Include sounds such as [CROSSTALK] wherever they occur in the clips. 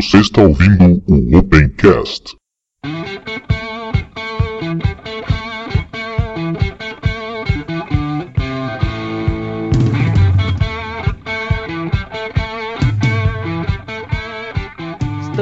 Você está ouvindo o Opencast.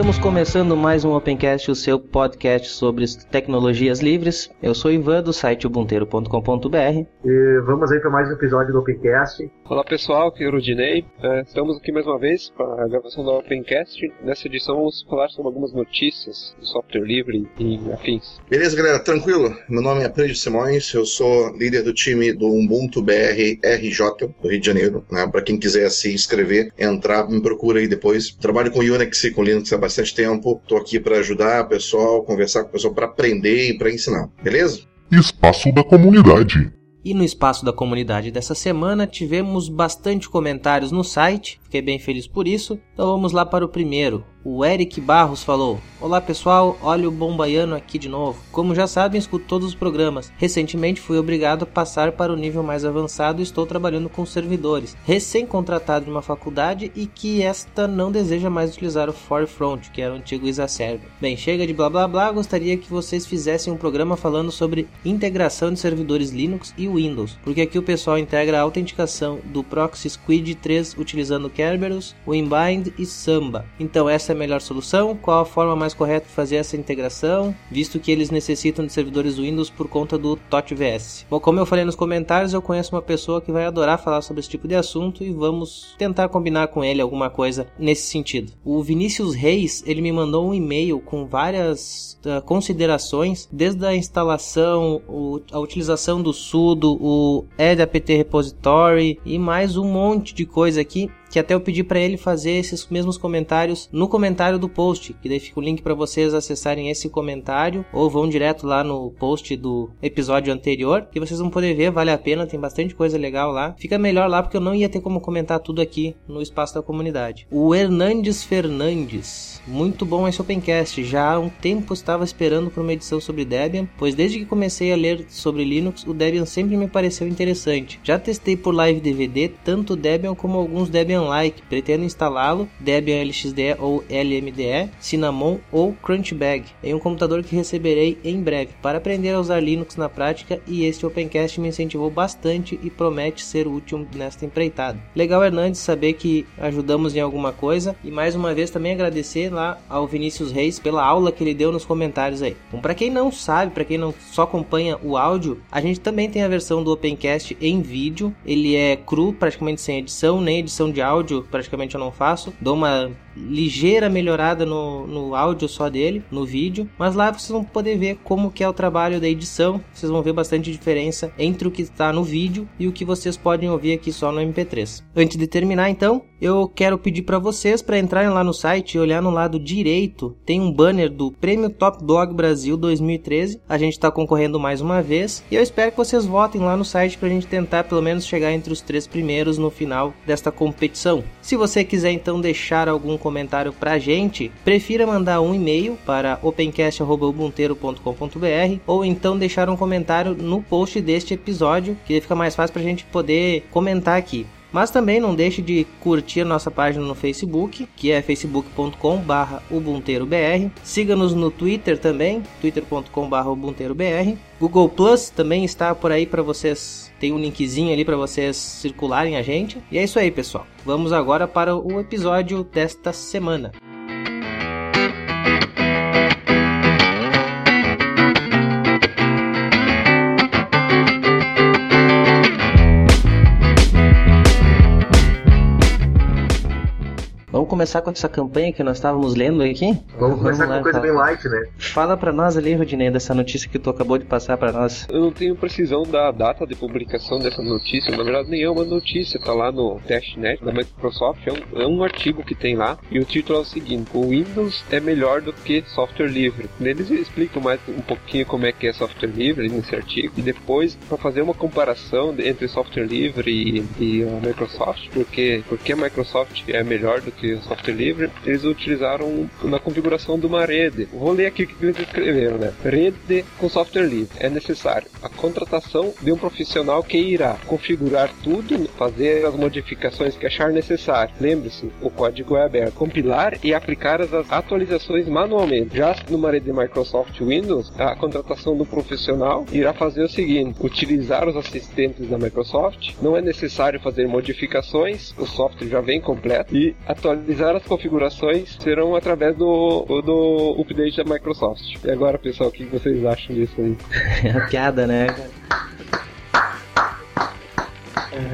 Estamos começando mais um Opencast, o seu podcast sobre tecnologias livres. Eu sou Ivan do site ubunteiro.com.br. E vamos aí para mais um episódio do Opencast. Olá pessoal, aqui é o Rudinei. É, estamos aqui mais uma vez para a gravação do Opencast. Nessa edição vamos falar sobre algumas notícias do software livre e afins. Beleza, galera, tranquilo? Meu nome é Prêmio Simões, eu sou líder do time do Ubuntu BR RJ do Rio de Janeiro. Né? Para quem quiser se inscrever, entrar, me procura aí depois. Trabalho com Unix e com Linux há bastante tempo. Estou aqui para ajudar o pessoal, conversar com o pessoal para aprender e para ensinar. Beleza? Espaço da comunidade. E no espaço da comunidade dessa semana tivemos bastante comentários no site, fiquei bem feliz por isso. Então vamos lá para o primeiro. O Eric Barros falou: Olá pessoal, olha o Bombaiano aqui de novo. Como já sabem, escuto todos os programas. Recentemente fui obrigado a passar para o nível mais avançado e estou trabalhando com servidores. Recém-contratado de uma faculdade e que esta não deseja mais utilizar o Forefront, que era o antigo Exacerber. Bem, chega de blá blá blá, gostaria que vocês fizessem um programa falando sobre integração de servidores Linux e Windows, porque aqui o pessoal integra a autenticação do Proxy Squid 3 utilizando Kerberos, Winbind e Samba. Então essa é a melhor solução? Qual a forma mais correta de fazer essa integração, visto que eles necessitam de servidores Windows por conta do TOTVS? Bom, como eu falei nos comentários, eu conheço uma pessoa que vai adorar falar sobre esse tipo de assunto e vamos tentar combinar com ele alguma coisa nesse sentido. O Vinícius Reis, ele me mandou um e-mail com várias uh, considerações, desde a instalação, o, a utilização do sudo, o apt repository e mais um monte de coisa aqui que até eu pedi para ele fazer esses mesmos comentários no comentário do post, que daí fica o link para vocês acessarem esse comentário ou vão direto lá no post do episódio anterior, que vocês vão poder ver, vale a pena, tem bastante coisa legal lá. Fica melhor lá porque eu não ia ter como comentar tudo aqui no espaço da comunidade. O Hernandes Fernandes, muito bom esse Opencast, já há um tempo estava esperando por uma edição sobre Debian, pois desde que comecei a ler sobre Linux, o Debian sempre me pareceu interessante. Já testei por live DVD tanto Debian como alguns Debian like, pretendo instalá-lo, Debian LXDE ou LMDE, Cinnamon ou Crunchbag, em um computador que receberei em breve, para aprender a usar Linux na prática e este Opencast me incentivou bastante e promete ser útil nesta empreitada. Legal, Hernandes, saber que ajudamos em alguma coisa e mais uma vez também agradecer lá ao Vinícius Reis pela aula que ele deu nos comentários aí. Bom, para quem não sabe, para quem não só acompanha o áudio, a gente também tem a versão do Opencast em vídeo, ele é cru, praticamente sem edição, nem edição de áudio praticamente eu não faço. Dou uma ligeira melhorada no, no áudio só dele, no vídeo, mas lá vocês vão poder ver como que é o trabalho da edição, vocês vão ver bastante diferença entre o que está no vídeo e o que vocês podem ouvir aqui só no MP3. Antes de terminar então, eu quero pedir para vocês para entrarem lá no site e olhar no lado direito, tem um banner do Prêmio Top Blog Brasil 2013. A gente está concorrendo mais uma vez e eu espero que vocês votem lá no site para a gente tentar pelo menos chegar entre os três primeiros no final desta competição. Se você quiser então deixar algum comentário pra gente, prefira mandar um e-mail para opencast.ubunteiro.com.br ou então deixar um comentário no post deste episódio, que fica mais fácil pra gente poder comentar aqui. Mas também não deixe de curtir nossa página no Facebook, que é facebook.com.br ubunteirobr. Siga-nos no Twitter também, twitter.com.br ubunteirobr. Google Plus também está por aí para vocês. Tem um linkzinho ali para vocês circularem a gente. E é isso aí, pessoal. Vamos agora para o episódio desta semana. Vamos começar com essa campanha que nós estávamos lendo aqui? Vamos começar lá, com coisa fala. bem light, né? Fala pra nós ali, Rodinei, dessa notícia que tu acabou de passar pra nós. Eu não tenho precisão da data de publicação dessa notícia, na verdade nem é uma notícia, tá lá no testnet da Microsoft, é um, é um artigo que tem lá, e o título é o seguinte, o Windows é melhor do que software livre. Eles explicam mais um pouquinho como é que é software livre nesse artigo, e depois para fazer uma comparação entre software livre e, e a Microsoft, porque, porque a Microsoft é melhor do que software livre, eles utilizaram na configuração de uma rede. Vou ler aqui o que eles escreveram, né? Rede com software livre. É necessário a contratação de um profissional que irá configurar tudo, fazer as modificações que achar necessário. Lembre-se, o código é aberto. Compilar e aplicar as atualizações manualmente. Já numa rede de Microsoft Windows, a contratação do profissional irá fazer o seguinte: utilizar os assistentes da Microsoft. Não é necessário fazer modificações, o software já vem completo e atualizar as configurações serão através do, do update da Microsoft. E agora, pessoal, o que vocês acham disso aí? [LAUGHS] É a piada, né?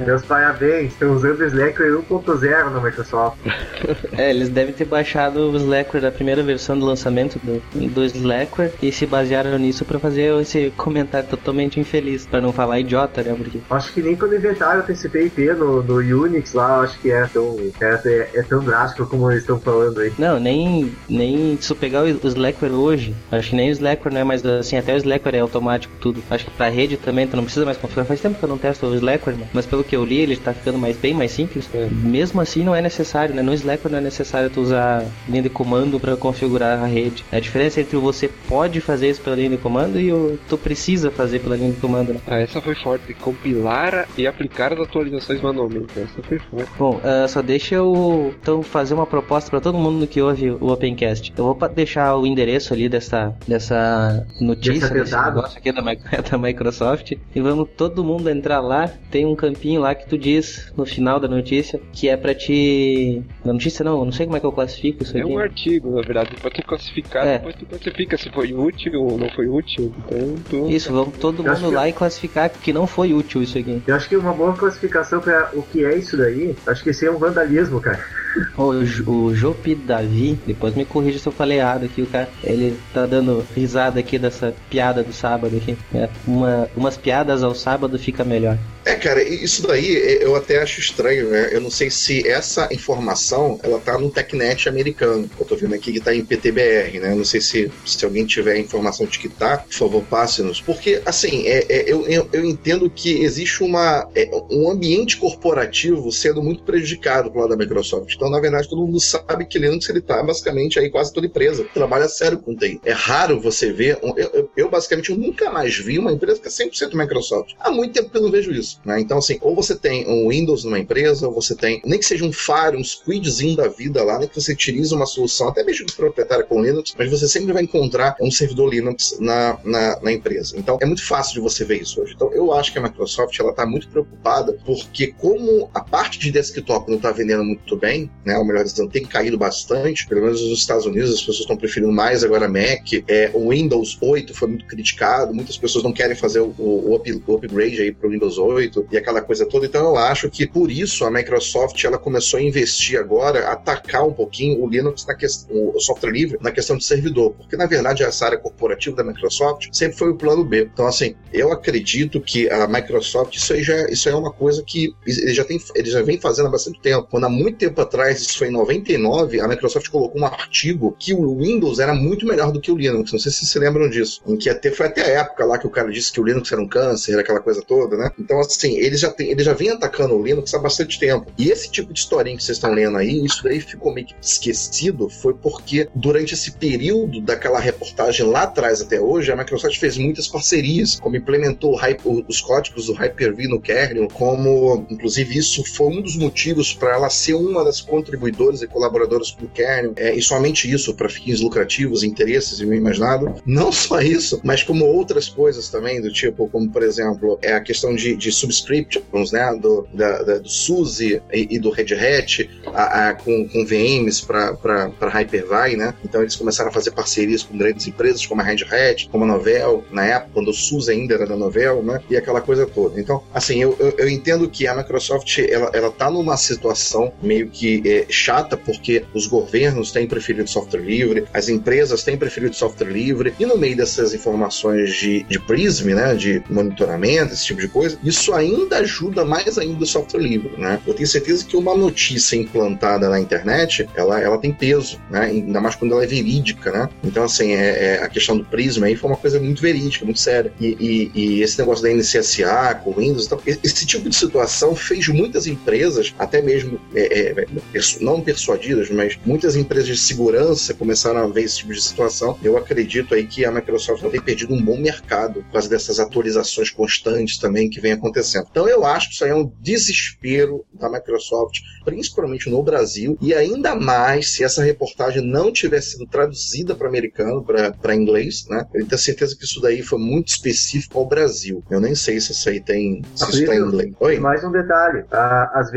Meus parabéns, estão usando o Slackware 1.0 na Microsoft. [LAUGHS] É, eles devem ter baixado o Slackware da primeira versão do lançamento do, do Slackware e se basearam nisso pra fazer esse comentário totalmente infeliz, pra não falar idiota, né? Porque Acho que nem quando inventaram o TCP/IP no, no Unix lá, acho que é tão, é, é tão drástico como eles estão falando aí. Não, nem, nem se eu pegar o Slackware hoje, acho que nem o Slackware não é mais assim, até o Slackware é automático tudo. Acho que pra rede também tu não precisa mais configurar. Faz tempo que eu não testo o Slackware, né? mas pelo que eu li, ele tá ficando mais bem mais simples. Mesmo assim não é necessário, né? No Slackware não é necessário tu usar linha de comando para configurar a rede. A diferença entre o você pode fazer isso pela linha de comando e o tu precisa fazer pela linha de comando, né? Ah, essa foi forte. Compilar e aplicar as atualizações manualmente. Essa foi forte. Bom, ah, só deixa eu então fazer uma proposta para todo mundo que ouve o Opencast. Eu vou deixar o endereço ali dessa, dessa notícia, Desse negócio aqui da, [LAUGHS] da Microsoft. E vamos todo mundo entrar lá. Tem um campinho lá que tu diz no final da notícia que é pra te. Na notícia não, eu não sei como é que eu classifico isso É aqui. um artigo, na verdade, pra tu classificar, É. depois tu classifica se foi útil ou não foi útil. Então, tu... Isso, vamos todo mundo que- lá e classificar que não foi útil isso aqui. Eu acho que uma boa classificação para o que é isso daí, acho que isso é um vandalismo, cara. [LAUGHS] O, o Jopi Davi, depois me corrija se eu falei errado aqui, o cara, ele tá dando risada aqui dessa piada do sábado aqui. É, uma, umas piadas ao sábado fica melhor. É, cara, isso daí eu até acho estranho, né? Eu não sei se essa informação ela tá no TechNet americano. Eu tô vendo aqui que tá em PTBR, né? Eu não sei se, se alguém tiver informação de que tá, por favor, passe-nos. Porque, assim, é, é, eu, eu, entendo que existe uma, é, um ambiente corporativo sendo muito prejudicado pelo lado da Microsoft. Então, na verdade, todo mundo sabe que Linux ele tá basicamente aí quase toda empresa. Trabalha sério com TI. É raro você ver. Eu, eu, basicamente nunca mais vi uma empresa que é 100% Microsoft. Há muito tempo que eu não vejo isso. Né? Então, assim, ou você tem um Windows numa empresa, ou você tem, nem que seja um Fire, um Squidzinho da vida lá, nem que você utilize uma solução, até mesmo proprietária com Linux, mas você sempre vai encontrar um servidor Linux na, na, na empresa. Então, é muito fácil de você ver isso hoje. Então, eu acho que a Microsoft ela está muito preocupada, porque como a parte de desktop não está vendendo muito bem, né, ou melhor dizendo, tem caído bastante, pelo menos nos Estados Unidos as pessoas estão preferindo mais agora Mac, é, o Windows 8 foi muito criticado, muitas pessoas não querem fazer o, o, o upgrade aí para o Windows 8 e aquela coisa toda, então eu acho que por isso a Microsoft ela começou a investir agora, atacar um pouquinho o Linux na questão, o software livre na questão de servidor, porque na verdade essa área corporativa da Microsoft sempre foi o plano B. Então assim, eu acredito que a Microsoft isso aí já isso aí é uma coisa que ele já tem ele já vem fazendo há bastante tempo. Quando há muito tempo atrás, isso foi em 99, a Microsoft colocou um artigo que o Windows era muito melhor do que o Linux. Não sei se se lembram disso. Em que até foi até a época lá que o cara disse que o Linux era um câncer, aquela coisa toda, né? Então assim, eles já tem, ele já vem atacando o Linux há bastante tempo. E esse tipo de historinha que vocês estão lendo aí, isso daí ficou meio que esquecido, foi porque durante esse período daquela reportagem lá atrás até hoje, a Microsoft fez muitas parcerias, como implementou o os códigos do Hyper-V no kernel, como inclusive isso foi um dos motivos para ela ser uma das contribuidoras e colaboradoras com o kernel, é, e somente isso para fins lucrativos, interesses e mais nada. Não só isso, mas como outras coisas também, do tipo, como por exemplo, é a questão de, de subscriptions, né, do, da, da- do SUSE e, e do Red Hat, a- a- com, com VMs para Hyper-V, né? Então eles começaram a fazer parcerias com grandes empresas como a Red Hat, como a Novell, na época, quando o SUSE ainda era da Novell, né? E aquela coisa toda. Então, assim, eu, eu, eu entendo que a Microsoft, ela, ela tá numa situação meio que é, chata, porque os governos têm preferido software livre, as empresas têm preferido software livre, e no meio dessas informações de, de PRISM, né? De monitoramento, esse tipo de coisa, isso ainda ajuda mais ainda o software livre, né? Eu tenho certeza que uma notícia implantada na internet, ela, ela tem peso, né? Ainda mais quando ela é verídica, né? Então, assim, é, é a questão do Prisma aí foi uma coisa muito verídica, muito séria. E, e, e esse negócio da NCSA com Windows, então, esse tipo de situação fez muitas empresas, até mesmo é, é, não persuadidas, mas muitas empresas de segurança começaram a ver esse tipo de situação. Eu acredito aí que a Microsoft ter perdido um bom mercado por causa dessas atualizações constantes também que vem acontecendo. Então eu acho que isso aí é um desespero da Microsoft, principalmente no Brasil, e ainda mais se essa reportagem não tivesse sido traduzida para americano, para inglês, né? Eu tenho certeza que isso daí foi muito específico ao Brasil. Eu nem sei se isso aí tem. Se isso tá em inglês. Oi? Mais um detalhe: as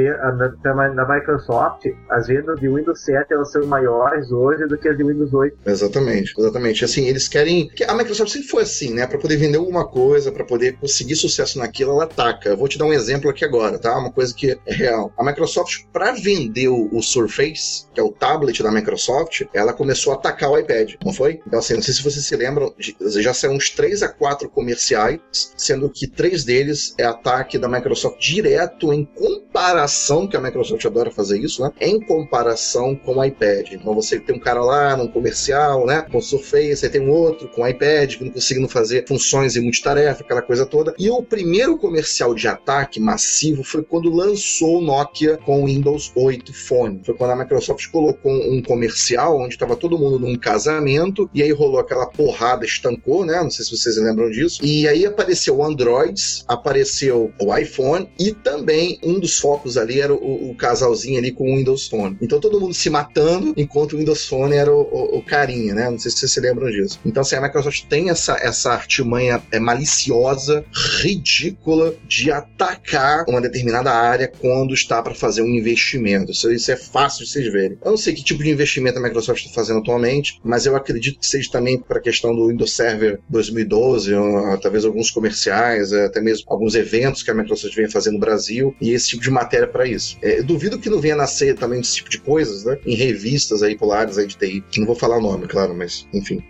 na, na Microsoft, as vendas de Windows 7 elas são maiores hoje do que as de Windows 8. Exatamente, exatamente. Assim, eles querem. A Microsoft sempre foi assim, né? Para poder vender alguma coisa, para poder conseguir sucesso naquilo, ela ataca. Eu vou te dar um exemplo aqui agora, tá? Uma coisa que é real. A Microsoft, para vender o Surface, que é o tablet da Microsoft, ela começou a atacar o iPad, não foi? Então, assim, não sei se vocês se lembram, já saíram uns 3 a 4 comerciais, sendo que três deles é ataque da Microsoft direto em comparação, que a Microsoft adora fazer isso, né? Em comparação com o iPad. Então você tem um cara lá num comercial, né? Com Surface, você tem um outro com iPad que não conseguindo fazer funções e multitarefa, aquela coisa toda. E o primeiro comercial de ataque massivo foi quando lançou o Nokia com o Windows 8 Phone. Foi quando a Microsoft colocou um comercial onde estava todo mundo num casamento e aí rolou aquela porrada, estancou, né? Não sei se vocês lembram disso. E aí apareceu o Androids, apareceu o iPhone e também um dos focos ali era o, o casalzinho ali com o Windows Phone. Então todo mundo se matando enquanto o Windows Phone era o, o, o carinha, né? Não sei se vocês se lembram disso. Então, assim, a Microsoft tem essa, essa artimanha é, maliciosa, ridícula, de atacar uma determinada área quando está para fazer um investimento. Isso, isso é fácil de vocês verem. Eu não sei que tipo de investimento a Microsoft está fazendo atualmente, mas eu acredito que seja também para a questão do Windows Server 2012, ou, talvez alguns comerciais, é, até mesmo alguns eventos que a Microsoft vem fazendo no Brasil, e esse tipo de matéria para isso. É, duvido que não venha nascer também esse tipo de coisas, né? Em revistas aí populares aí de TI. Não vou falar o nome, claro, mas enfim.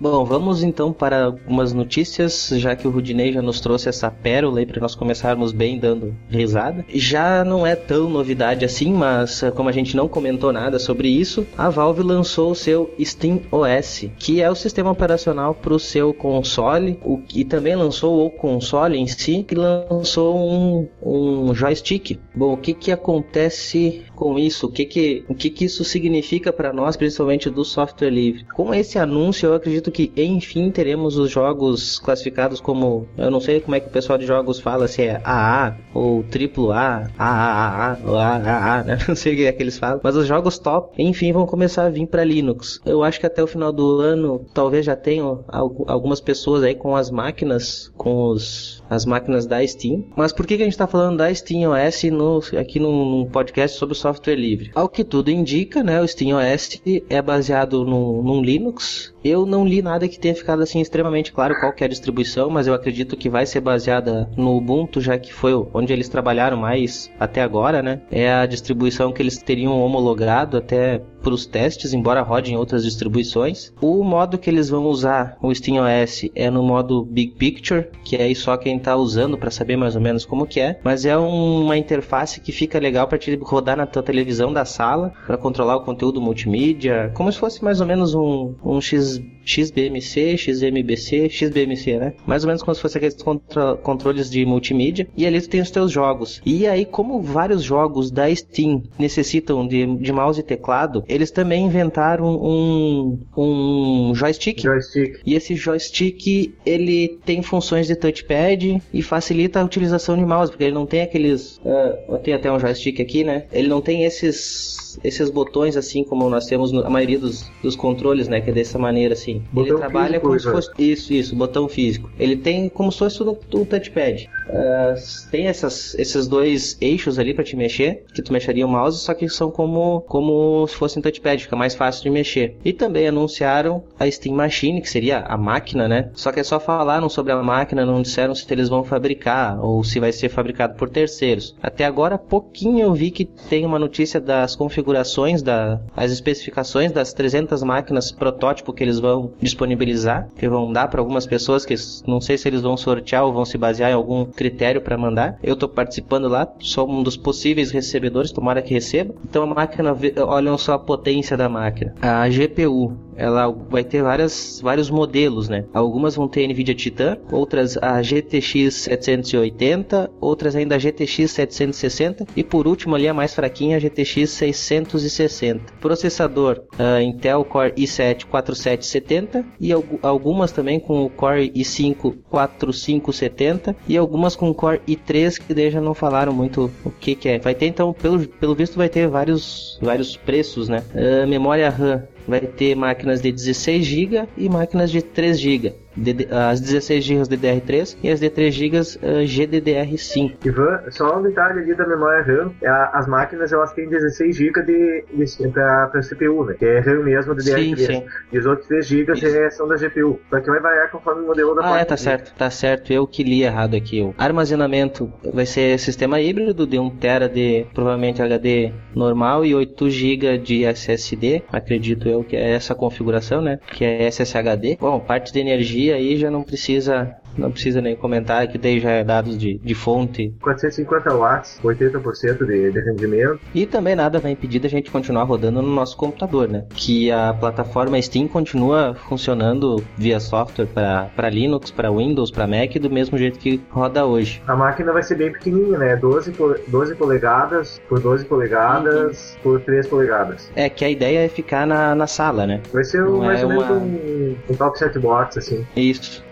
Bom, vamos então para algumas notícias, já que o Rudinei já nos trouxe essa pérola aí para nós começarmos bem dando risada. Já não é tão novidade assim, mas eh, como a gente não comentou nada sobre isso, a Valve lançou o seu Steam OS, que é o sistema operacional para o seu console, o que também lançou o console em si, que lançou um, um joystick. Bom, o que que acontece com isso? O que que, o que, que isso significa para nós, principalmente do software livre? Com esse anúncio, eu acredito que enfim teremos os jogos classificados como. Eu não sei como é que o pessoal de jogos fala, se é AA ou AAA, AAA AAA, né? [LAUGHS] Não sei o que é que eles falam. Mas os jogos top, enfim, vão começar a vir para Linux. Eu acho que até o final do ano talvez já tenham algumas pessoas aí com as máquinas, com os as máquinas da Steam. Mas por que, que a gente está falando da Steam OS no, aqui num, podcast sobre software livre? Ao que tudo indica, né, o Steam OS é baseado no, num Linux. Eu não li nada que tenha ficado assim extremamente claro qual é a distribuição, mas eu acredito que vai ser baseada no Ubuntu, já que foi onde eles trabalharam mais até agora, né? É a distribuição que eles teriam homologado até para os testes, embora rode em outras distribuições. O modo que eles vão usar o SteamOS é no modo Big Picture, que é aí só quem está usando para saber mais ou menos como que é, mas é uma interface que fica legal para te rodar na tua televisão da sala, para controlar o conteúdo multimídia, como se fosse mais ou menos um, um X XBMC, XMBC, XBMC, né? Mais ou menos como se fosse aqueles controles de multimídia. E ali tu tem os teus jogos. E aí, como vários jogos da Steam necessitam de, de mouse e teclado, eles também inventaram um, um joystick. joystick. E esse joystick, ele tem funções de touchpad e facilita a utilização de mouse, porque ele não tem aqueles... Uh, tem até um joystick aqui, né? Ele não tem esses esses botões assim como nós temos a maioria dos, dos controles, né? Que é dessa maneira assim. Botão ele trabalha físico, como se fosse. Isso, isso, botão físico. Ele tem como se fosse um, um touchpad. Uh, tem essas, esses dois eixos ali para te mexer, que tu mexeria o mouse, só que são como, como se fosse um touchpad, fica mais fácil de mexer. E também anunciaram a Steam Machine, que seria a máquina, né? Só que é só falaram sobre a máquina, não disseram se eles vão fabricar ou se vai ser fabricado por terceiros. Até agora, pouquinho eu vi que tem uma notícia das configurações configurações, da, as especificações das 300 máquinas protótipo que eles vão disponibilizar, que vão dar para algumas pessoas que não sei se eles vão sortear ou vão se basear em algum critério para mandar. Eu estou participando lá, sou um dos possíveis recebedores, tomara que receba. Então a máquina, olham só a potência da máquina. A GPU, ela vai ter várias, vários modelos, né? Algumas vão ter NVIDIA Titan, outras a GTX 780, outras ainda a GTX 760 e por último ali a mais fraquinha a GTX 660. Processador uh, Intel Core i7 4770 e algumas também com o Core i5 4570 e algumas com o Core i3 que daí já não falaram muito o que, que é. Vai ter então, pelo, pelo visto, vai ter vários, vários preços, né? Uh, memória RAM vai ter máquinas de 16 GB e máquinas de 3 GB as 16 GB DDR3 e as de 3 GB uh, GDDR5. Ivan, só um detalhe ali da memória RAM, é as máquinas elas têm 16 GB de, de, para CPU, né? Que é RAM mesmo DDR3. Sim, sim. E os outros 3 GB é, são da GPU. Só que vai variar conforme o modelo da ah, placa. Ah, é, tá certo, tá certo. Eu que li errado aqui. O armazenamento vai ser sistema híbrido de 1 TB de provavelmente HD normal e 8 GB de SSD. Acredito que é essa configuração, né? Que é SSHD. Bom, parte de energia aí já não precisa não precisa nem comentar que daí já é dados de, de fonte. 450 watts, 80% de, de rendimento. E também nada vai impedir da gente continuar rodando no nosso computador, né? Que a plataforma Steam continua funcionando via software para Linux, para Windows, para Mac, do mesmo jeito que roda hoje. A máquina vai ser bem pequenininha, né? 12, 12 polegadas por 12 polegadas uhum. por 3 polegadas. É que a ideia é ficar na, na sala, né? Vai ser um, mais é ou menos uma... um, um top set box, assim. Isso.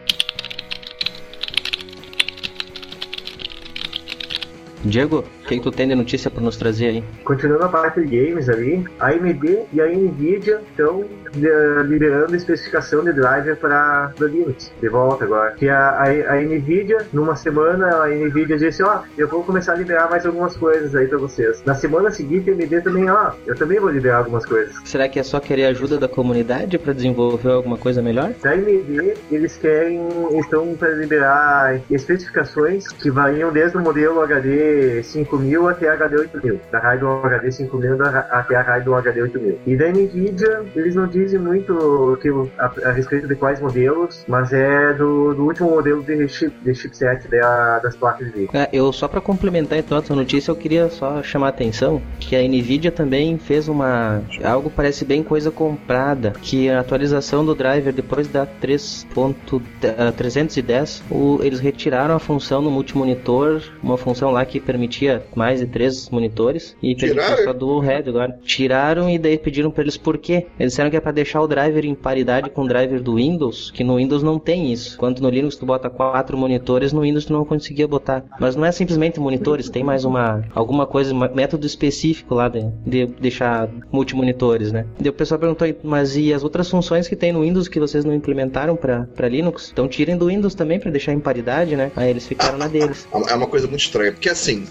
Diego, o que, tu tem de notícia para nos trazer aí? Continuando a parte de games ali, a AMD e a Nvidia estão eh, liberando especificação de driver para Linux de volta agora. Que a, a, a, Nvidia, numa semana, a Nvidia disse: Ó, oh, eu vou começar a liberar mais algumas coisas aí para vocês. Na semana seguinte, a AMD também, ó, oh, eu também vou liberar algumas coisas. Será que é só querer ajuda da comunidade para desenvolver alguma coisa melhor? Da AMD, eles querem, estão para liberar especificações que variam desde o modelo HD 5000 até HD 8000. Da Radeon HD 5000 até a Radeon HD 8000. E da Nvidia, eles não dizem muito que, a, a respeito de quais modelos, mas é do, do último modelo de, chip, de chipset da, das placas de vídeo. É, eu só para complementar então essa notícia, eu queria só chamar a atenção que a Nvidia também fez uma algo parece bem coisa comprada, que a atualização do driver depois da 3.310, o, eles retiraram a função no multimonitor, uma função lá que permitia mais de três monitores e permitia só dual head agora. Tiraram e daí pediram para eles por quê. Eles disseram que é para deixar o driver em paridade com o driver do Windows, que no Windows não tem isso. Quando no Linux tu bota quatro monitores, no Windows tu não conseguia botar. Mas não é simplesmente monitores, tem mais uma alguma coisa, um método específico lá de, de deixar multimonitores, né? E o pessoal perguntou, mas e as outras funções que tem no Windows que vocês não implementaram para Linux? Então tirem do Windows também para deixar em paridade, né? Aí eles ficaram na deles. É uma coisa muito estranha, porque assim,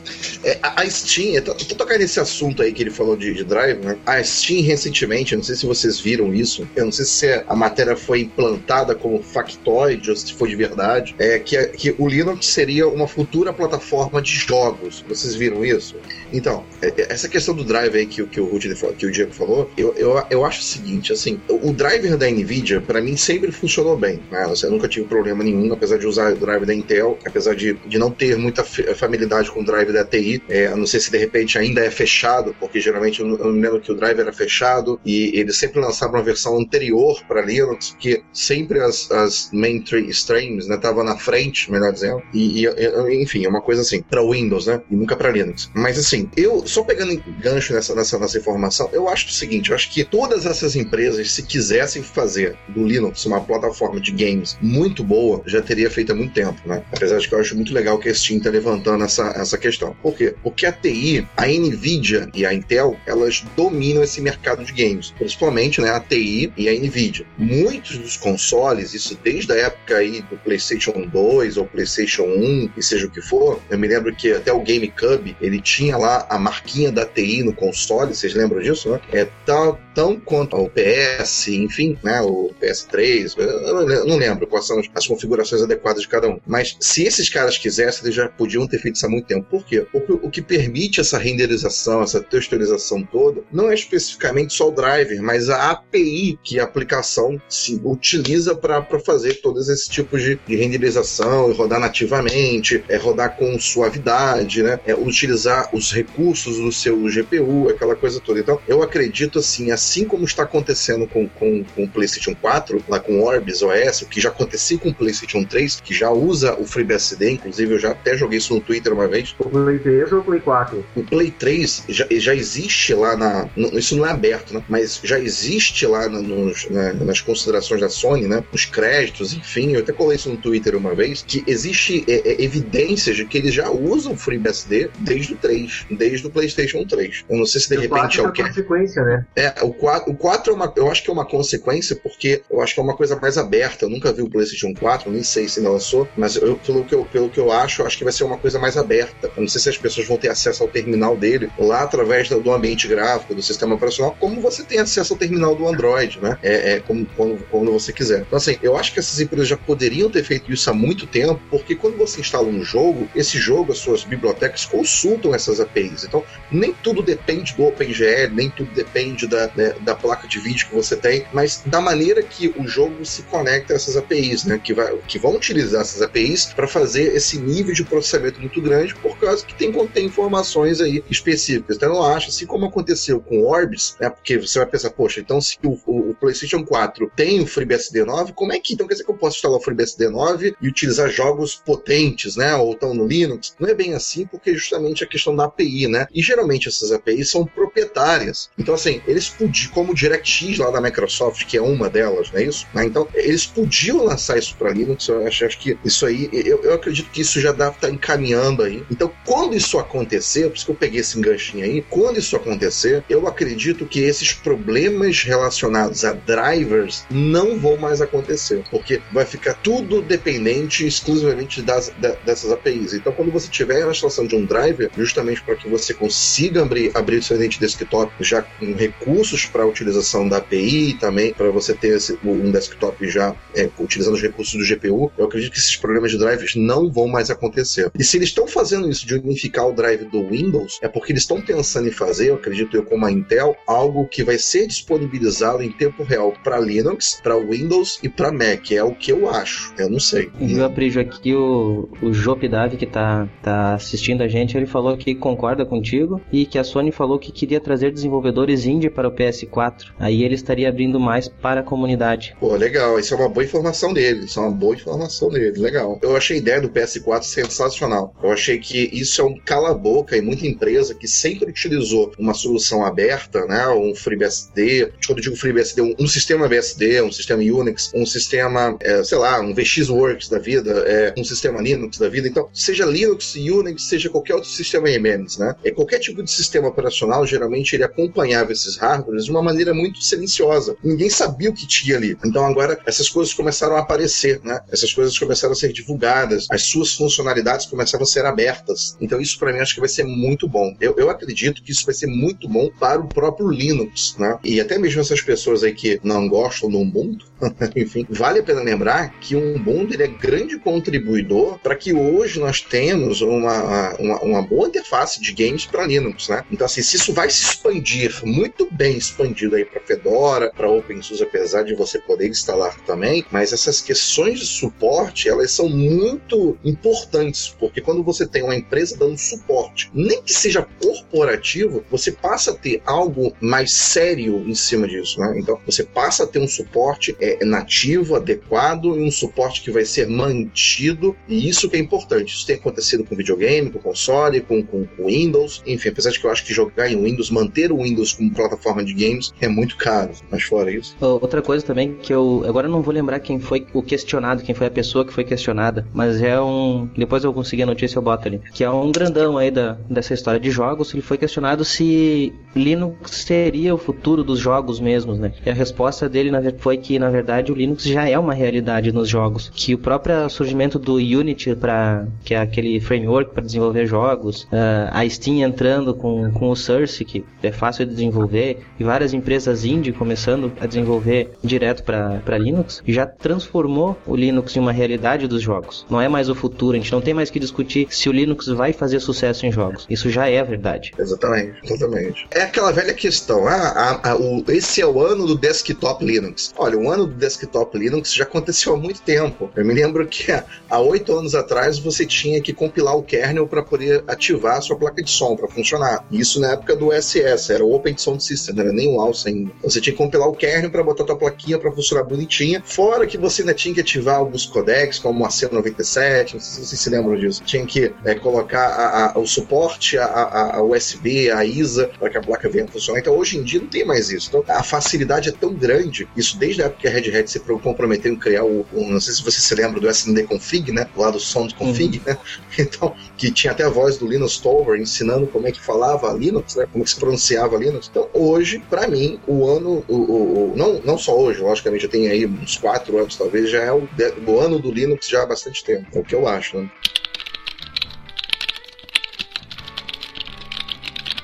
é, a Steam, eu tô, tô tocando nesse assunto aí que ele falou de, de Drive, né? A Steam recentemente, não sei se vocês viram isso, eu não sei se a matéria foi implantada como factoide ou se foi de verdade, é que, que o Linux seria uma futura plataforma de jogos. Vocês viram isso? Então, é, é, essa questão do drive aí que, que, o, que o Diego falou, eu, eu, eu acho o seguinte, assim, o driver da NVIDIA, para mim, sempre funcionou bem. Né? Eu nunca tive problema nenhum, apesar de usar o driver da Intel, apesar de, de não ter muita familiaridade com o drive da TI. É, não sei se de repente ainda é fechado, porque geralmente eu, me lembro que o drive era fechado e eles sempre lançavam uma versão anterior para Linux, que sempre as, as main streams estavam né, na frente, melhor dizendo. E, e enfim, é uma coisa assim, para Windows, né? E nunca para Linux. Mas assim, eu só pegando gancho nessa, nessa, nessa informação, eu acho o seguinte: eu acho que todas essas empresas, se quisessem fazer do Linux uma plataforma de games muito boa, já teria feito há muito tempo, né? Apesar de que eu acho muito legal que a Steam tá levantando essa, essa questão. Por quê? Porque a TI, a Nvidia e a Intel, elas dominam esse mercado de games, principalmente né, a TI e a Nvidia. Muitos dos consoles, isso desde a época aí do PlayStation 2 ou PlayStation 1, e seja o que for, eu me lembro que até o GameCube, ele tinha lá lá a marquinha da TI no console, vocês lembram disso, né? É tão, tão quanto o PS, enfim, né? O PS3, eu não lembro quais são as configurações adequadas de cada um. Mas se esses caras quisessem, eles já podiam ter feito isso há muito tempo. Por quê? Porque o que permite essa renderização, essa texturização toda, não é especificamente só o driver, mas a API que a aplicação se utiliza para fazer todos esses tipos de, de renderização rodar nativamente, é rodar com suavidade, né? É utilizar os recursos do seu GPU, aquela coisa toda. Então, eu acredito assim, assim como está acontecendo com, com, com o PlayStation 4, lá com Orbis OS, o que já acontecia com o PlayStation 3, que já usa o FreeBSD, inclusive eu já até joguei isso no Twitter uma vez. O Play 3 ou o Play 4? O Play 3 já, já existe lá na. Isso não é aberto, né? Mas já existe lá nos, na, nas considerações da Sony, né? Nos créditos, enfim. Eu até colei isso no Twitter uma vez, que existe é, é, evidências de que eles já usam o FreeBSD desde o 3, desde o PlayStation 3. Eu não sei se de repente é o que. consequência, né? É, o 4, o 4 é uma, eu acho que é uma consequência, porque eu acho que é uma coisa mais aberta. Eu nunca vi o PlayStation 4, nem sei se lançou, mas eu, pelo, que eu, pelo que eu acho, eu acho que vai ser uma coisa mais aberta. Eu não sei se as pessoas vão ter acesso ao terminal dele lá através do, do ambiente gráfico, do sistema operacional, como você tem acesso ao terminal do Android, né? É, é como quando, quando você quiser. Então, assim, eu acho que essas empresas já poderiam ter feito isso há muito tempo, porque quando você instala um jogo, esse jogo, as suas bibliotecas consultam essas APIs. Então, nem tudo depende do OpenGL, nem tudo depende da, né, da placa de vídeo que você tem, mas da maneira que o jogo se conecta a essas APIs, né? Que, vai, que vão utilizar essas APIs para fazer esse nível de processamento muito grande, por causa que tem, contém informações aí específicas. Então, eu acho, assim como aconteceu com o Orbis, né? Porque você vai pensar, poxa, então se o, o, o PlayStation 4 tem o FreeBSD 9, como é que então quer dizer que eu posso instalar o FreeBSD 9 e utilizar jogos potentes, né? Ou estão no Linux? Não é bem assim, porque justamente a questão da API, né? E geralmente essas APIs são proprietárias. Então, assim, eles podiam, como o DirectX lá da Microsoft, que é uma delas, não é isso? Então, eles podiam lançar isso para Linux. Eu acho, acho, que isso aí, eu, eu acredito que isso já deve estar tá encaminhando aí. Então, quando isso acontecer, por isso que eu peguei esse enganchinho aí, quando isso acontecer, eu acredito que esses problemas relacionados a drivers não vão mais acontecer, porque vai ficar tudo dependente exclusivamente das, da, dessas APIs. Então, quando você tiver a instalação de um driver, justamente para que você consiga abrir, abrir o seu ambiente desktop já com recursos para a utilização da API também, para você ter esse, um desktop já é, utilizando os recursos do GPU, eu acredito que esses problemas de drivers não vão mais acontecer. E se eles estão fazendo isso de unificar o drive do Windows, é porque eles estão pensando em fazer, eu acredito eu, como a Intel, algo que vai ser disponibilizado em tempo real para Linux, para Windows e para Mac. É o que eu acho. Eu não sei. Viu, Aprijo, aqui o, o Jop Davi, que tá, tá assistindo a gente, ele falou que concorda contigo e que a Sony falou que queria trazer desenvolvedores indie para o PS4. Aí ele estaria abrindo mais para a comunidade. Pô, legal. Isso é uma boa informação dele. Isso é uma boa informação dele. Legal. Eu achei a ideia do PS4 sensacional. Eu achei que isso é um cala-boca em muita empresa que sempre utilizou uma solução aberta, né? Um FreeBSD. Quando eu digo FreeBSD, um, um sistema BSD, um sistema Unix, um sistema, é, sei lá, um VxWorks da vida, é, um sistema Linux da vida. Então, seja Linux, Unix, seja qualquer outro sistema EMS, né? É, qualquer tipo de sistema operacional, geralmente, ele acompanhava esses hardwares de uma maneira muito silenciosa. Ninguém sabia o que tinha ali. Então, agora, essas coisas começaram a aparecer, né? Essas coisas começaram a ser divulgadas, as suas funcionalidades começaram a ser abertas. Então, isso para mim acho que vai ser muito bom. Eu, eu acredito que isso vai ser muito bom para o próprio Linux, né? E até mesmo essas pessoas aí que não gostam do Ubuntu, [LAUGHS] enfim, vale a pena lembrar que o Ubuntu ele é grande contribuidor para que hoje nós temos uma, uma, uma boa interface de games para Linux, né? Então, assim, se isso vai se expandir muito bem expandido aí para Fedora, para OpenSUSE, apesar de você poder instalar também, mas essas questões de suporte, elas são muito importantes, porque quando você tem uma empresa dando suporte, nem que seja corporativo, você passa a ter algo mais sério em cima disso, né? Então, você passa a ter um suporte é, nativo, adequado e um suporte que vai ser mantido, e isso que é importante. Isso tem acontecido com videogame, com console, com, com, com Windows, enfim, apesar de que eu acho que jogar em Windows, manter o Windows como plataforma de games é muito caro, mas fora isso. Outra coisa também que eu agora eu não vou lembrar quem foi o questionado, quem foi a pessoa que foi questionada, mas é um. Depois eu consegui a notícia, eu boto ali. Que é um, grandão aí da, dessa história de jogos, ele foi questionado se Linux seria o futuro dos jogos mesmos, né? E a resposta dele foi que, na verdade, o Linux já é uma realidade nos jogos. Que o próprio surgimento do Unity, para que é aquele framework para desenvolver jogos, uh, a Steam entrando com, com o Source, que é fácil de desenvolver, e várias empresas indie começando a desenvolver direto para Linux, já transformou o Linux em uma realidade dos jogos. Não é mais o futuro, a gente não tem mais que discutir se o Linux vai fazer sucesso em jogos. Isso já é a verdade. Exatamente, exatamente. É aquela velha questão, ah, a, a, o, esse é o ano do desktop Linux. Olha, o ano do desktop Linux já aconteceu há muito tempo. Eu me lembro que há oito anos atrás você tinha que compilar o kernel para poder ativar a sua placa de som para funcionar. Isso na época do SS, era o Open Sound System, não era nem o ainda. Você tinha que compilar o kernel para botar a tua plaquinha para funcionar bonitinha. Fora que você ainda tinha que ativar alguns codecs, como a C97, não sei se vocês se lembram disso. Tinha que é, colocar a, a, o suporte, a, a, USB, a ISA, para que a placa venha funcionar. Então hoje em dia não tem mais isso. Então a facilidade é tão grande, isso desde a época que a Red Hat se comprometeu em criar o, o não sei se você se lembra do SND Config, né? Lá do Sound Config, uhum. né? [LAUGHS] Então, que tinha até a voz do Linus Ensinando como é que falava Linux, né? Como é que se pronunciava Linux. Então, hoje, para mim, o ano, o, o, o, não, não só hoje, logicamente, já tem aí uns quatro anos, talvez, já é o, o ano do Linux já há bastante tempo. É o que eu acho, né?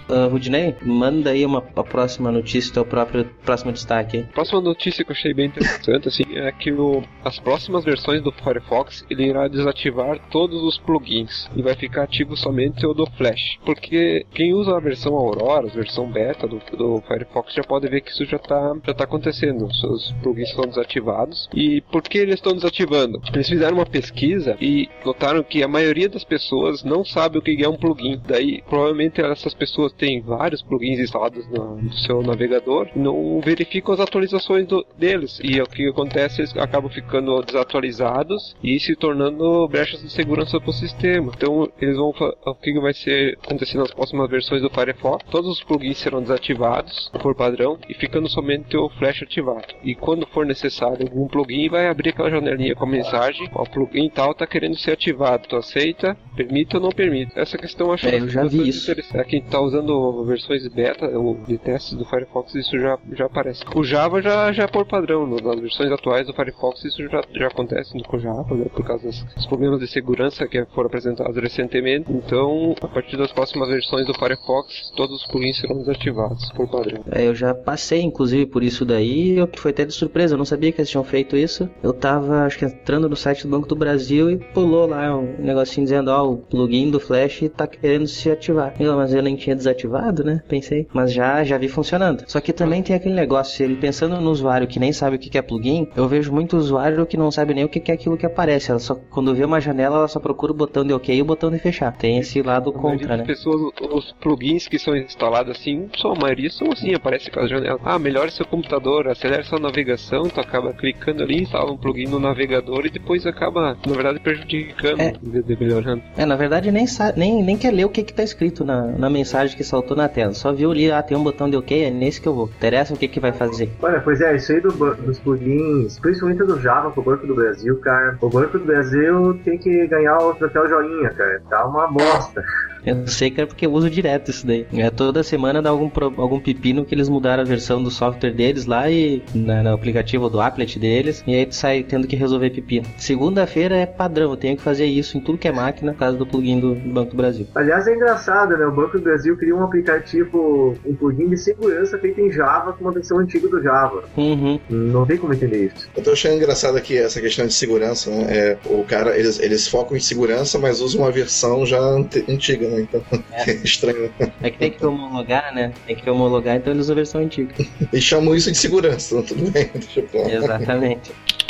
Uh, Rudney, manda aí uma, a próxima notícia, teu próprio próximo destaque. Próxima notícia que eu achei bem interessante assim, é que o, as próximas versões do Firefox ele irá desativar todos os plugins e vai ficar ativo somente o do Flash. Porque quem usa a versão Aurora, a versão beta do, do Firefox, já pode ver que isso já está já tá acontecendo. Os plugins estão desativados. E por que eles estão desativando? Eles fizeram uma pesquisa e notaram que a maioria das pessoas não sabe o que é um plugin. Daí, provavelmente essas pessoas tem vários plugins instalados no, no seu navegador, não verificam as atualizações do, deles. E o que acontece, eles acabam ficando desatualizados e se tornando brechas de segurança para o sistema. Então, eles vão o que vai ser acontecer nas próximas versões do Firefox? Todos os plugins serão desativados por padrão e ficando somente o Flash ativado. E quando for necessário algum plugin, vai abrir aquela janelinha com a mensagem: o plugin tal está querendo ser ativado. Tu aceita? Permite ou não permite? Essa questão eu acho é, eu já vi isso. É quem está usando usando versões beta ou de testes do Firefox, isso já, já aparece. O Java já, já é por padrão, nas versões atuais do Firefox isso já, já acontece com o Java, né, por causa dos problemas de segurança que foram apresentados recentemente. Então, a partir das próximas versões do Firefox, todos os plugins serão desativados por padrão. É, eu já passei, inclusive, por isso daí, foi até de surpresa, eu não sabia que eles tinham feito isso. Eu tava, acho que entrando no site do Banco do Brasil e pulou lá um negocinho dizendo, ó, oh, o plugin do Flash tá querendo se ativar. Eu, mas eu nem tinha desativado desativado, né? Pensei. Mas já, já vi funcionando. Só que também tem aquele negócio, ele pensando no usuário que nem sabe o que é plugin, eu vejo muito usuário que não sabe nem o que é aquilo que aparece. Ela só, quando vê uma janela, ela só procura o botão de OK e o botão de fechar. Tem esse lado contra, né? pessoas, os plugins que são instalados assim, só a maioria são assim, aparece as janelas. Ah, melhore seu computador, acelere sua navegação, tu acaba clicando ali, instala um plugin no navegador e depois acaba, na verdade, prejudicando é, de melhorando. É, na verdade, nem, nem, nem quer ler o que, que tá escrito na, na mensagem que saltou na tela. Só viu ali, ah, tem um botão de OK, é nesse que eu vou. Interessa o que que vai fazer. Olha, pois é, isso aí do, dos plugins, principalmente do Java pro Banco do Brasil, cara. O Banco do Brasil tem que ganhar o troféu joinha, cara. Tá uma bosta. Eu sei que é porque eu uso direto isso daí. É, toda semana dá algum, algum pepino que eles mudaram a versão do software deles lá e na, no aplicativo do applet deles. E aí tu sai tendo que resolver pepino. Segunda-feira é padrão, eu tenho que fazer isso em tudo que é máquina por causa do plugin do Banco do Brasil. Aliás, é engraçado, né? O Banco do Brasil criou um aplicativo, um plugin de segurança feito em Java com uma versão antiga do Java. Uhum. Não tem como entender isso. Eu tô achando engraçado aqui essa questão de segurança, né? É, o cara, eles, eles focam em segurança, mas usam uma versão já antiga, né? Né? Então é. [LAUGHS] é estranho. É que tem que homologar, né? Tem que homologar, então eles usam a versão antiga. E chamam isso de segurança, tudo bem, deixa eu falar. Exatamente. [LAUGHS]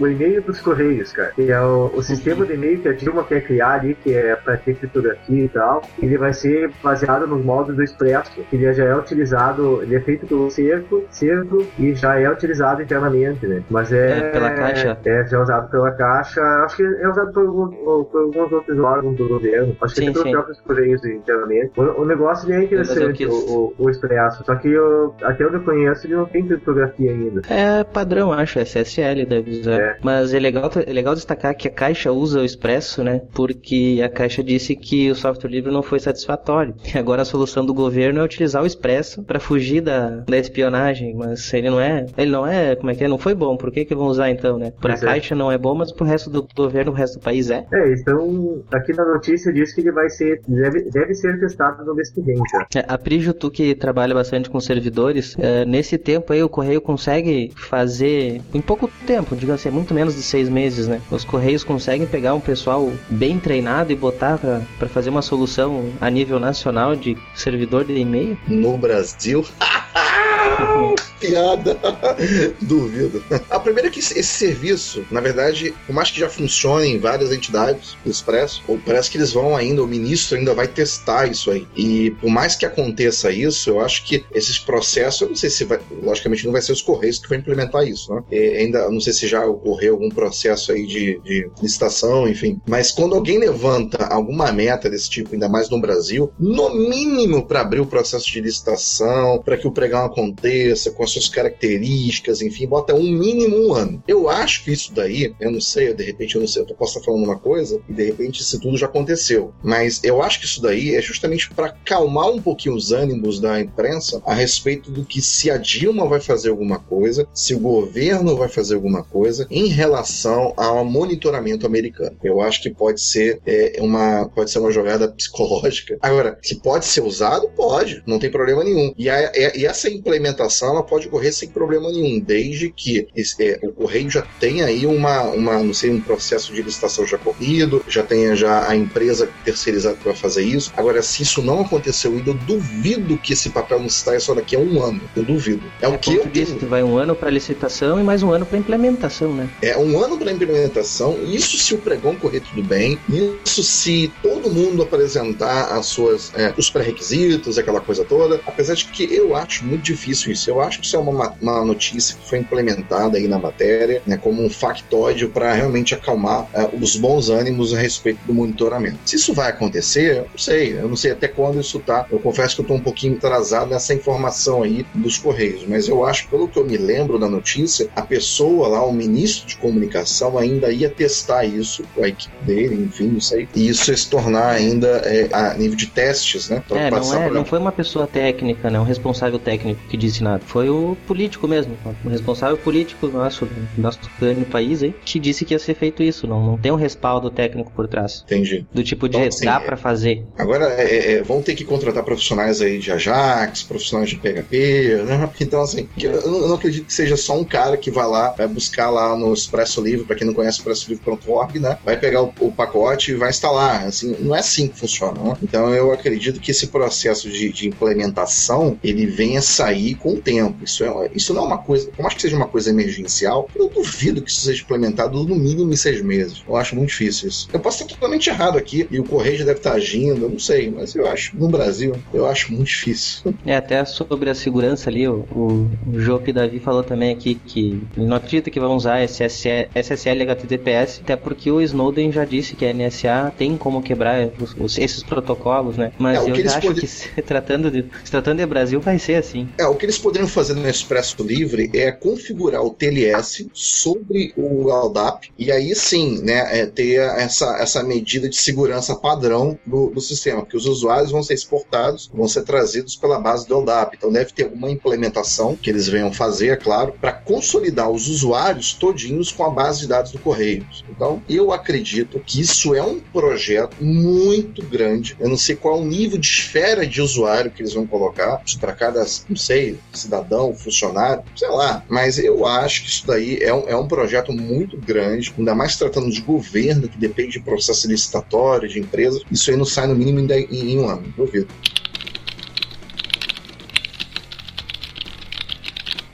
o e-mail dos Correios, cara, que é o, o sistema de e-mail que a Dilma quer criar ali, que é para ter criptografia e tal, ele vai ser baseado nos moldes do Expresso, que ele já é utilizado, ele é feito pelo cerco, cerco e já é utilizado internamente, né? Mas é, é pela caixa. É, já é usado pela caixa, acho que é usado por, alguns, por alguns outros órgãos do governo, acho que sim, é pelos próprios Correios internamente. O, o negócio é interessante, quis... o, o, o Expresso, só que eu, até onde eu conheço ele não tem criptografia ainda. É padrão, acho, SSL deve usar. É, É. Mas é legal, é legal destacar que a Caixa usa o Expresso, né? Porque a Caixa disse que o software livre não foi satisfatório. E agora a solução do governo é utilizar o Expresso para fugir da, da espionagem, mas ele não é, ele não é, como é que é? Não foi bom. Por que que vão usar então, né? Para a é. Caixa não é bom, mas pro resto do governo, o resto do país é. É, então, aqui na notícia diz que ele vai ser, deve, deve ser testado no mês que vem. É, A Prijo, tu que trabalha bastante com servidores, é, nesse tempo aí o Correio consegue fazer, em pouco tempo, digamos assim, muito menos de seis meses, né? Os Correios conseguem pegar um pessoal bem treinado e botar pra fazer uma solução a nível nacional de servidor de e-mail? No Brasil. [LAUGHS] Piada. Duvido. A primeira é que esse serviço, na verdade, por mais que já funcione em várias entidades do Expresso, parece que eles vão ainda, o ministro ainda vai testar isso aí. E por mais que aconteça isso, eu acho que esses processos, eu não sei se vai, logicamente não vai ser os Correios que vão implementar isso, né? E ainda, não sei se já ocorreu algum processo aí de, de licitação, enfim. Mas quando alguém levanta alguma meta desse tipo, ainda mais no Brasil, no mínimo para abrir o processo de licitação, para que o pregão aconteça, com as suas características, enfim, bota um mínimo um ano. Eu acho que isso daí, eu não sei, de repente eu não sei, eu posso estar falando uma coisa e de repente isso tudo já aconteceu. Mas eu acho que isso daí é justamente para acalmar um pouquinho os ânimos da imprensa a respeito do que se a Dilma vai fazer alguma coisa, se o governo vai fazer alguma coisa em relação ao monitoramento americano. Eu acho que pode ser é, uma pode ser uma jogada [LAUGHS] psicológica. Agora, se pode ser usado, pode, não tem problema nenhum. E, a- e- essa implementação ela pode ocorrer sem problema nenhum, desde que esse- é, o correio já tenha aí uma, uma, não sei, um processo de licitação já corrido, já tenha já a empresa terceirizada que vai fazer isso. Agora, se isso não aconteceu ainda, eu duvido que esse papel não saia só daqui a um ano. Eu duvido. É o que eu tu vai um ano pra licitação e mais um ano pra implementação, né? É um ano para implementação. Isso se o pregão correr tudo bem. Isso se todo mundo apresentar as suas, é, os pré-requisitos, aquela coisa toda. Apesar de que eu acho muito difícil isso. Eu acho que isso é uma, ma- uma notícia que foi implementada aí na matéria, né, como um factóide para realmente acalmar é, os bons ânimos a respeito do monitoramento. Se isso vai acontecer, eu não sei. Eu não sei até quando isso tá. Eu confesso que eu estou um pouquinho atrasado nessa informação aí dos Correios, mas eu acho, pelo que eu me lembro da notícia, a pessoa lá, o ministro de comunicação, ainda ia testar isso com a equipe dele, enfim, não sei. E isso se tornar ainda é, a nível de testes, né? pra É, não, é, pra- não foi uma pessoa técnica, né? Um responsável técnico que disse nada. Foi o político mesmo. O responsável político nosso, nosso grande país aí, que disse que ia ser feito isso. Não, não tem um respaldo técnico por trás. Entendi. Do tipo de Então, assim, dá é- pra fazer. Agora é, é, é, vão ter que contratar profissionais aí de Ajax, profissionais de PHP, né? Então, assim, eu, eu não acredito que seja só um cara que vai lá, vai buscar lá no Expresso Livre, para quem não conhece expressolivre.org, né? Vai pegar o, o pacote e vai instalar. Assim, não é assim que funciona, né? Então eu acredito que esse processo de, de implementação ele venha sair com o tempo. Isso, é, isso não é uma coisa, por mais que seja uma coisa emergencial, eu duvido que isso seja implementado no mínimo em seis meses. Eu acho muito difícil isso. Eu posso estar totalmente errado aqui e o Correio deve estar agindo, eu não sei, mas eu acho, no Brasil, eu acho muito difícil. [LAUGHS] É, até sobre a segurança ali, o, o, o Jope Davi falou também aqui que ele não acredita que vão usar SSL, SSL HTTPS, até porque o Snowden já disse que a NSA tem como quebrar os- os- esses protocolos, né? Mas É, eu que acho podem- que se [LAUGHS] tratando, de, se tratando de Brasil vai ser assim. É, o que eles poderiam fazer no Expresso Livre é configurar o TLS sobre o LDAP e aí sim, né, é, ter essa, essa medida de segurança padrão do, do sistema, porque os usuários vão ser exportados, vão ser trazidos pela base do LDAP. Então deve ter alguma implementação que eles venham fazer, é claro, para consolidar os usuários todinhos com a base de dados do Correios. Então eu acredito que isso é um projeto muito grande. Eu não sei qual o nível de esfera de usuário que eles vão colocar para cada, não sei, cidadão, funcionário, sei lá. Mas eu acho que isso daí é um, é um projeto muito grande, ainda mais tratando de governo, que depende de processo licitatório, de empresas. Isso aí não sai no mínimo em, em um ano, duvido.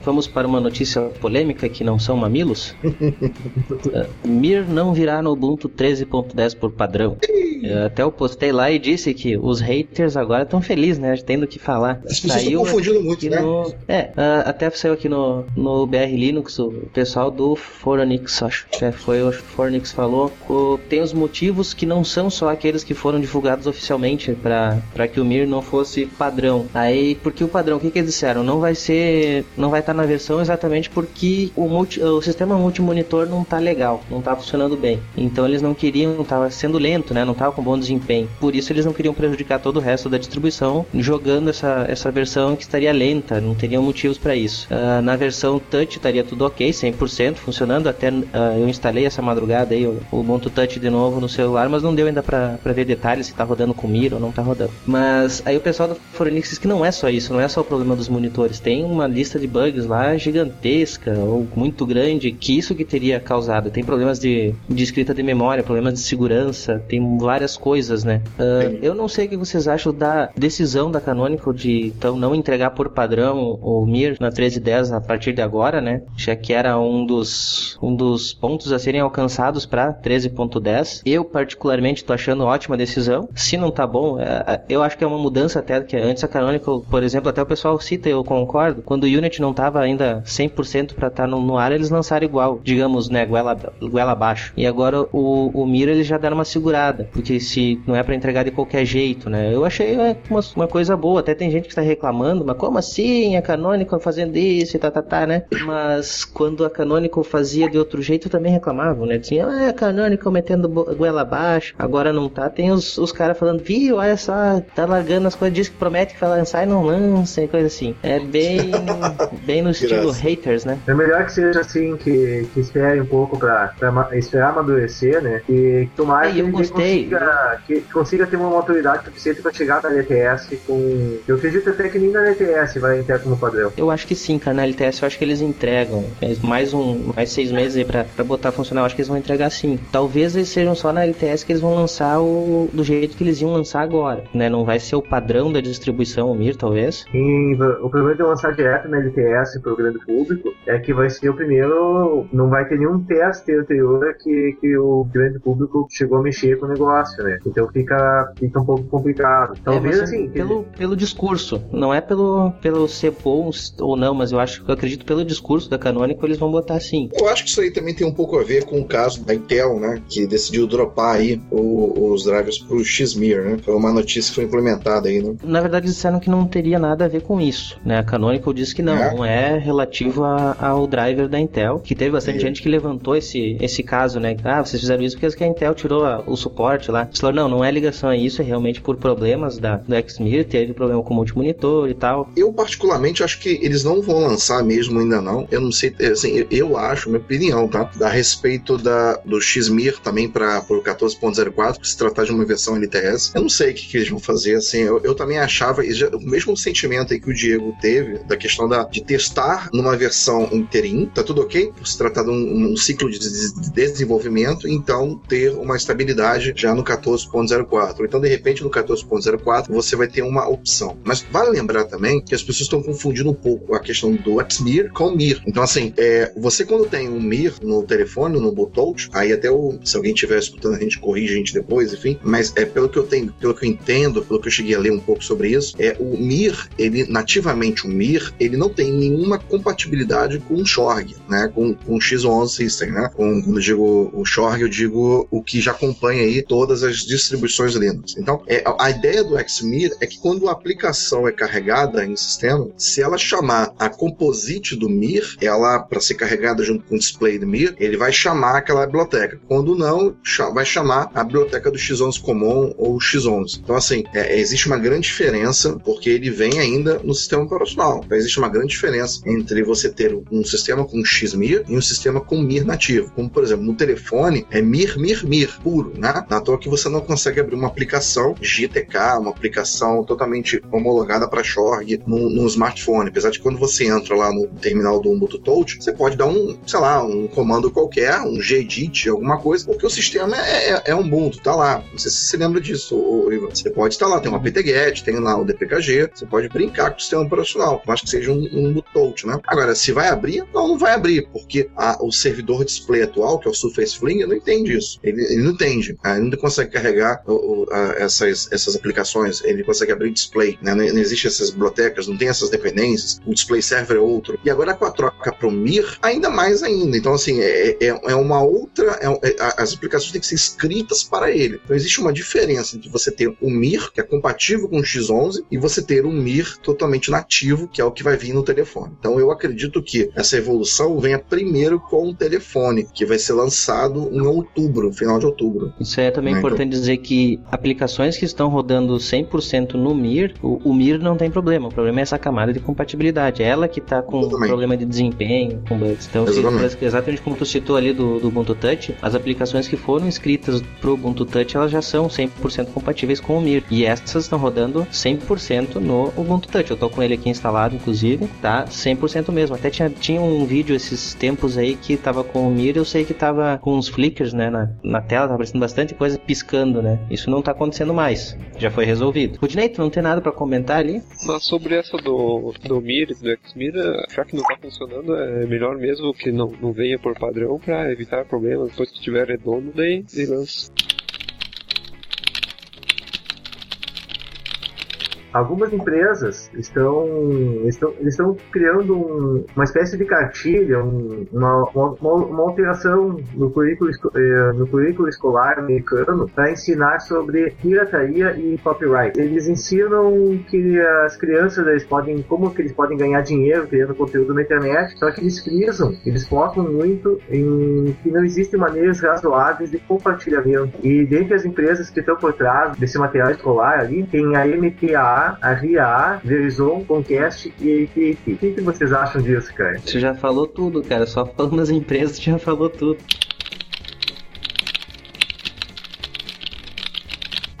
Vamos para uma notícia polêmica que não são mamilos. Uh, [LAUGHS] Mir não virá no Ubuntu 13.10 por padrão. Uh, Até eu postei lá e disse que os haters agora estão felizes, né? Tendo o que falar. As pessoas estão confundindo muito, né? no- É, uh, até saiu aqui no, no BR Linux, o pessoal do Fornix, acho é, foi o Fornix falou, o- tem os motivos que não são só aqueles que foram divulgados oficialmente para que o Mir não fosse padrão. Aí, porque o padrão, o que, que eles disseram? Não vai ser, não vai estar na versão exatamente porque o, multi, o sistema multimonitor não tá legal, não tá funcionando bem. Então eles não queriam, tava sendo lento, né? Não tava com bom desempenho. Por isso eles não queriam prejudicar todo o resto da distribuição jogando essa, essa versão que estaria lenta, não teriam motivos para isso. Uh, na versão touch estaria tudo ok, 100% funcionando. Até uh, eu instalei essa madrugada aí o, Ubuntu Touch de novo no celular, mas não deu ainda para ver detalhes se tá rodando com Mira ou não tá rodando. Mas aí o pessoal da Forenix diz que não é só isso, não é só o problema dos monitores. Tem uma lista de bugs lá gigantesca ou muito grande que isso que teria causado. Tem problemas de, de escrita de memória, problemas de segurança, tem várias coisas, né? Uh, eu não sei o que vocês acham da decisão da Canonical de então não entregar por padrão o Mir na 1310 a partir de agora, né? Já que era um dos, um dos pontos a serem alcançados para 13.10. Eu particularmente tô achando ótima decisão. Se não tá bom, é, é, eu acho que é uma mudança até que antes a Canonical, por exemplo, até o pessoal cita, eu concordo. Quando o Unity não tava ainda 100% para estar tá no, no, ar, eles lançaram igual, digamos, né, goela, goela abaixo. E agora o, o Mir eles já deram uma segurada, porque se não é para entregar de qualquer jeito, né? Eu achei é, uma, uma coisa boa. Até tem gente que está reclamando, mas como assim a Canonical fazendo isso e tá, tá, tá, né? Mas quando a Canonical fazia de outro jeito, também reclamavam, né? Tinha ah, a Canonical metendo goela abaixo, agora não tá. Tem os, os caras falando, viu, olha só, tá largando as coisas, diz que promete que vai lançar e não lança e coisa assim. É bem, [LAUGHS] bem no estilo haters, né? É melhor que seja assim, que, que espere um pouco pra, pra esperar amadurecer, né? E tomar que, consiga, que consiga ter uma maturidade suficiente pra chegar na LTS com. Eu acredito até que nem na LTS vai entrar como padrão. Eu acho que sim, cara. Na LTS eu acho que eles entregam. Mais um, mais seis meses aí pra, pra botar a funcionar. Eu acho que eles vão entregar sim. Talvez eles sejam só na LTS que eles vão lançar o do jeito que eles iam lançar agora, né? Não vai ser o padrão da distribuição, o Mir, talvez. Sim, o problema de lançar direto na LTS pro grande público é que vai ser o primeiro. Não vai ter nenhum teste anterior que, que o grande público chegou a mexer com o negócio, né? Então fica, fica um pouco complicado. É, talvez é, assim. Pelo, pelo discurso, não é pelo, pelo ser bom ou não, mas eu acho eu acredito pelo discurso da Canonical eles vão botar assim. Eu acho que isso aí também tem um pouco a ver com o caso da Intel, né? Que decidiu dropar aí o, os drivers pro Xmir, né? Foi uma notícia que foi implementada aí, né? Na verdade, disseram que não teria nada a ver com isso, né? A Canonical disse que não, é. não é relativo a, ao driver da Intel, que teve bastante é. gente que levantou esse, esse caso, né? Ah, vocês fizeram isso porque a Intel tirou a, o suporte lá. Eles falaram, não, não é ligação a isso, é realmente por problemas da, do Xmir, teve problema com o multimonitor e tal. Eu, particularmente, acho que eles não vão lançar mesmo ainda não. Eu não sei, assim, eu acho, minha opinião, tá? A respeito da, do Xmir também para o 14.04, que se tratar de uma versão LTS. Eu não sei o que, que eles vão fazer, assim, eu, eu também achava, o mesmo sentimento aí que o Diego teve, da questão da, de testar numa versão interim, tá tudo ok? Se tratar de um, um ciclo de, de desenvolvimento, então ter uma estabilidade já no 14.04. Então, de repente, no 14.04, você vai ter uma opção. Mas vale lembrar também que as pessoas estão confundindo um pouco a questão do XMIR com o MIR. Então, assim, é, você quando tem um MIR no telefone, no Bluetooth, aí até o, se alguém estiver escutando a gente corrige a gente depois, enfim, mas é pelo que eu tenho, pelo que eu entendo, pelo que eu cheguei a ler um pouco sobre isso, é o MIR, ele nativamente o MIR, ele não tem nenhuma compatibilidade com o Shorg, né, com, com o X11 System, né? Com, quando eu digo o Shorg, eu digo o que já acompanha aí todas as distribuições Linux. Então, é, a ideia do XMIR é que quando a aplicação é carregada em sistema, se ela chamar a composite do MIR, ela para ser carregada junto com o display do MIR, ele vai chamar aquela biblioteca. Quando não, vai chamar a biblioteca do X11 Common ou X11. Então, assim, é, existe uma grande diferença porque ele vem ainda no sistema operacional. Então, existe uma grande diferença entre você ter um sistema com XMIR e um sistema com MIR nativo. Como, por exemplo, no telefone, é MIR, MIR, MIR, puro, né? Na toa que você não consegue abrir uma aplicação GTK, uma aplicação totalmente homologada para no, no, smartphone. Apesar de quando você entra lá no terminal do Ubuntu Touch, você pode dar um, sei lá, um comando qualquer, um gedit, alguma coisa, porque o sistema é, é, é Ubuntu, tá lá. Não sei se você lembra disso, Ivan. Você pode lá, tem uma PTGet, tem lá o DPKG, você pode brincar com o sistema operacional, mas que seja um, um Touch, né? Agora, se vai abrir, não, não vai abrir, porque a, o servidor display atual, que é o Surface Fling, não entende isso. Ele, ele não entende. Ele não consegue carregar o, o, a, essas, essas aplicações, ele consegue abrir display, né? não, não existe essas bibliotecas, não tem essas dependências, o display server é outro. E agora com a troca para o MIR, ainda mais ainda. Então, assim, é, é, é uma outra. É, é, as aplicações têm que ser escritas para ele. Então, existe uma diferença entre você ter o MIR, que é compatível com o X11, e você ter um MIR totalmente nativo, que é o que vai vir no telefone. Telefone. Então eu acredito que essa evolução venha primeiro com o telefone, que vai ser lançado em outubro, final de outubro. Isso é também né, importante então... dizer que aplicações que estão rodando 100% no Mir, o, o, Mir não tem problema. O problema é essa camada de compatibilidade. Ela que está com exatamente. problema de desempenho, com bugs. Então, exatamente. Se, exatamente como tu citou ali do, do Ubuntu Touch, as aplicações que foram escritas pro Ubuntu Touch, elas já são 100% compatíveis com o Mir. E essas estão rodando 100% no Ubuntu Touch. Eu tô com ele aqui instalado, inclusive, tá 100% mesmo. Até tinha, tinha um vídeo esses tempos aí que tava com o Mir, eu sei que tava com uns flickers, né, na, na tela, tava aparecendo bastante coisa piscando, né? Isso não tá acontecendo mais. Já foi resolvido. Rudinei, tu não tem nada para comentar ali? Mas sobre essa do, do Mir, do Xmir, já que não tá funcionando, é melhor mesmo que não, não venha por padrão para evitar problemas. Depois que tiver redondo, daí lança. Algumas empresas estão, estão, estão criando um, uma espécie de cartilha, um, uma, uma, uma, alteração no currículo, eh, no currículo escolar americano para ensinar sobre pirataria e copyright. Eles ensinam que as crianças eles podem, como que eles podem ganhar dinheiro criando conteúdo na internet, só que eles frisam, eles focam muito em que não existem maneiras razoáveis de compartilhamento. E dentre as empresas que estão por trás desse material escolar ali, tem a A RIA, Verizon, Comcast e AT&T. O que, que vocês acham disso, cara? Você já falou tudo, cara. Só falando das empresas, já falou tudo.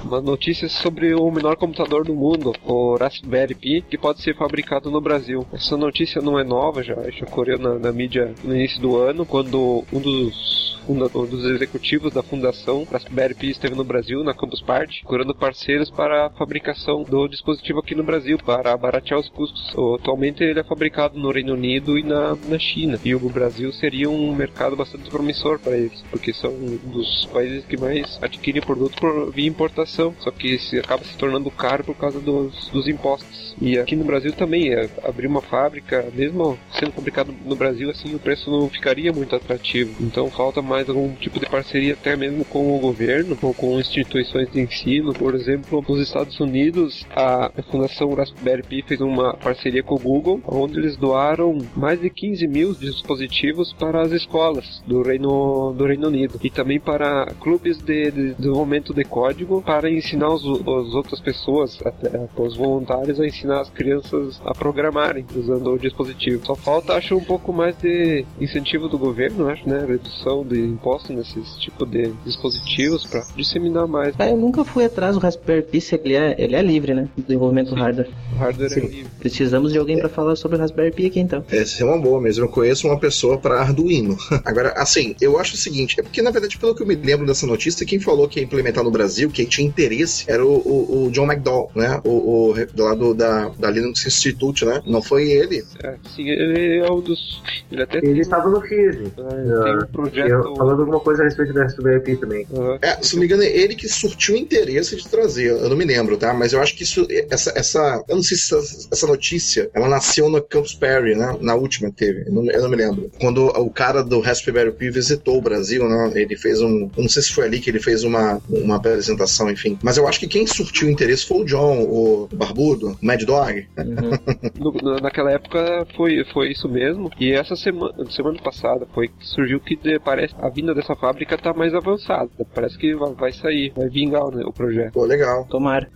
uma notícia sobre o menor computador do mundo, o Raspberry Pi, que pode ser fabricado no Brasil. Essa notícia não é nova, já, já correu na, na mídia no início do ano, quando um dos fundador, dos executivos da fundação Raspberry Pi esteve no Brasil, na Campus Party, procurando parceiros para a fabricação do dispositivo aqui no Brasil, para baratear os custos. Atualmente ele é fabricado no Reino Unido e na, na China, e o Brasil seria um mercado bastante promissor para eles, porque são um dos países que mais adquirem produto por via importação, só que se acaba se tornando caro por causa dos, dos impostos. E aqui no Brasil também, é, abrir uma fábrica, mesmo sendo fabricado no Brasil, assim, o preço não ficaria muito atrativo. Então falta mais mais algum tipo de parceria até mesmo com o governo ou com instituições de ensino. Por exemplo, nos Estados Unidos, a Fundação Raspberry Pi fez uma parceria com o Google, onde eles doaram mais de 15 mil dispositivos para as escolas do Reino, do Reino Unido e também para clubes de, de desenvolvimento de código para ensinar as outras pessoas, até, os voluntários, a ensinar as crianças a programarem usando o dispositivo. Só falta, acho, um pouco mais de incentivo do governo, acho, né? Redução de imposto nesses tipo de dispositivos para disseminar mais. Ah, eu nunca fui atrás do Raspberry Pi, ele é, ele é livre, né? Do desenvolvimento do hardware. O hardware é Sim. é livre. Precisamos de alguém é. para falar sobre o Raspberry Pi aqui então. Essa é uma boa mesmo. Eu conheço uma pessoa para Arduino. [LAUGHS] Agora, assim, eu acho o seguinte: é porque na verdade, pelo que eu me lembro dessa notícia, quem falou que ia implementar no Brasil, quem tinha interesse, era o, o, o John McDowell, né? O, o do lado da, da Linux Institute, né? Não foi ele? É, sim, ele é um dos. Ele até ele estava no FISE. É, tem um projeto. Eu, falando alguma coisa a respeito da SWP também. Uhum. É, se não me engano, é ele que surtiu interesse de trazer. Eu não me lembro, tá? Mas eu acho que isso, essa, essa eu não sei se essa, essa notícia, ela nasceu no Campus Party, né? Na última que teve. Eu não, eu não, me lembro. Quando o cara do Raspberry Pi visitou o Brasil, né? Ele fez um, não sei se foi ali que ele fez uma, uma apresentação, enfim. Mas eu acho que quem surtiu interesse foi o John, o Barbudo, o Mad Dog. Uhum. [LAUGHS] no, naquela época foi, foi isso mesmo. E essa semana, semana passada foi que surgiu que parece a vinda dessa fábrica está mais avançada. Parece que vai sair, vai vingar né, o projeto. Pô, legal. Tomara.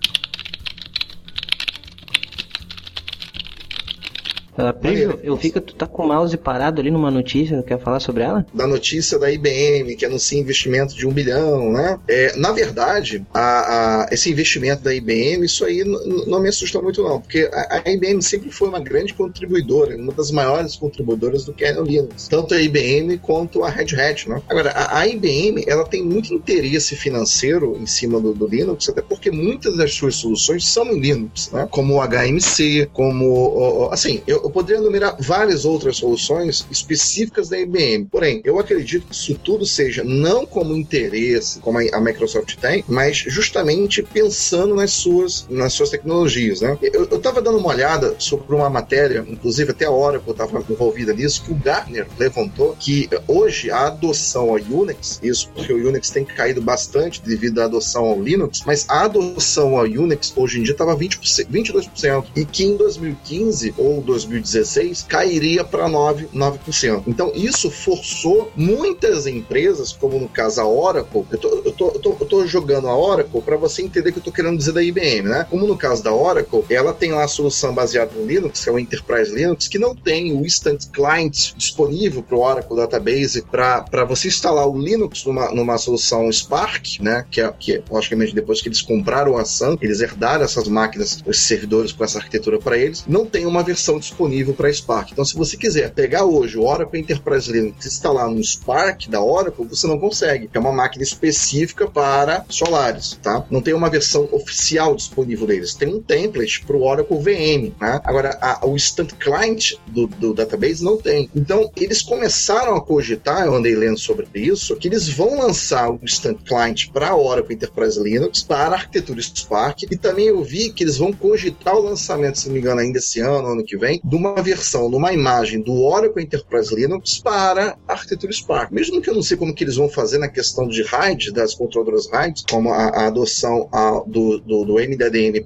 Uh, Pedro, eu vi que tu tá com o mouse parado ali numa notícia, não quer falar sobre ela? Da notícia da IBM, que anuncia investimento de um bilhão, né? É, na verdade, a, a, esse investimento da IBM, isso aí não me assusta muito não, porque a, a, IBM sempre foi uma grande contribuidora, uma das maiores contribuidoras do kernel Linux, tanto a IBM quanto a Red Hat, né? Agora, a, IBM, ela tem muito interesse financeiro em cima do, do, Linux, até porque muitas das suas soluções são em Linux, né? Como o HMC, como, assim, eu, eu poderia enumerar várias outras soluções específicas da IBM. Porém, eu acredito que isso tudo seja não como interesse, como a Microsoft tem, mas justamente pensando nas suas, nas suas tecnologias. Né? Eu estava dando uma olhada sobre uma matéria, inclusive até a hora que eu estava envolvida nisso, que o Gartner levantou que hoje a adoção ao Unix, isso porque o Unix tem caído bastante devido à adoção ao Linux, mas a adoção ao Unix hoje em dia estava 20%, 22%, e que em 2015 ou 2015 2016 cairia para 9, 9%. Então isso forçou muitas empresas, como no caso a Oracle, eu tô, eu tô, eu tô, eu tô jogando a Oracle para você entender o que eu tô querendo dizer da IBM, né? Como no caso da Oracle, ela tem lá a solução baseada no Linux, que é o Enterprise Linux, que não tem o Instant Client disponível para o Oracle Database para você instalar o Linux numa, numa solução Spark, né? Que é, que é, logicamente depois que eles compraram a Sun, eles herdaram essas máquinas, os servidores com essa arquitetura para eles, não tem uma versão disponível para Spark. Então, se você quiser pegar hoje o Oracle Enterprise Linux e instalar no Spark da Oracle, você não consegue, é uma máquina específica para Solaris, tá? Não tem uma versão oficial disponível deles. Tem um template para o Oracle VM, né? Agora, a, o Instant Client do, do database não tem. Então, eles começaram a cogitar, eu andei lendo sobre isso, que eles vão lançar o Instant Client para Oracle Enterprise Linux, para a arquitetura Spark, e também eu vi que eles vão cogitar o lançamento, se não me engano, ainda esse ano, ano que vem, de uma versão, de uma imagem do Oracle Enterprise Linux para a arquitetura Spark. Mesmo que eu não sei como que eles vão fazer na questão de RAID, das controladoras RAID, como a, a adoção a, do, do, do,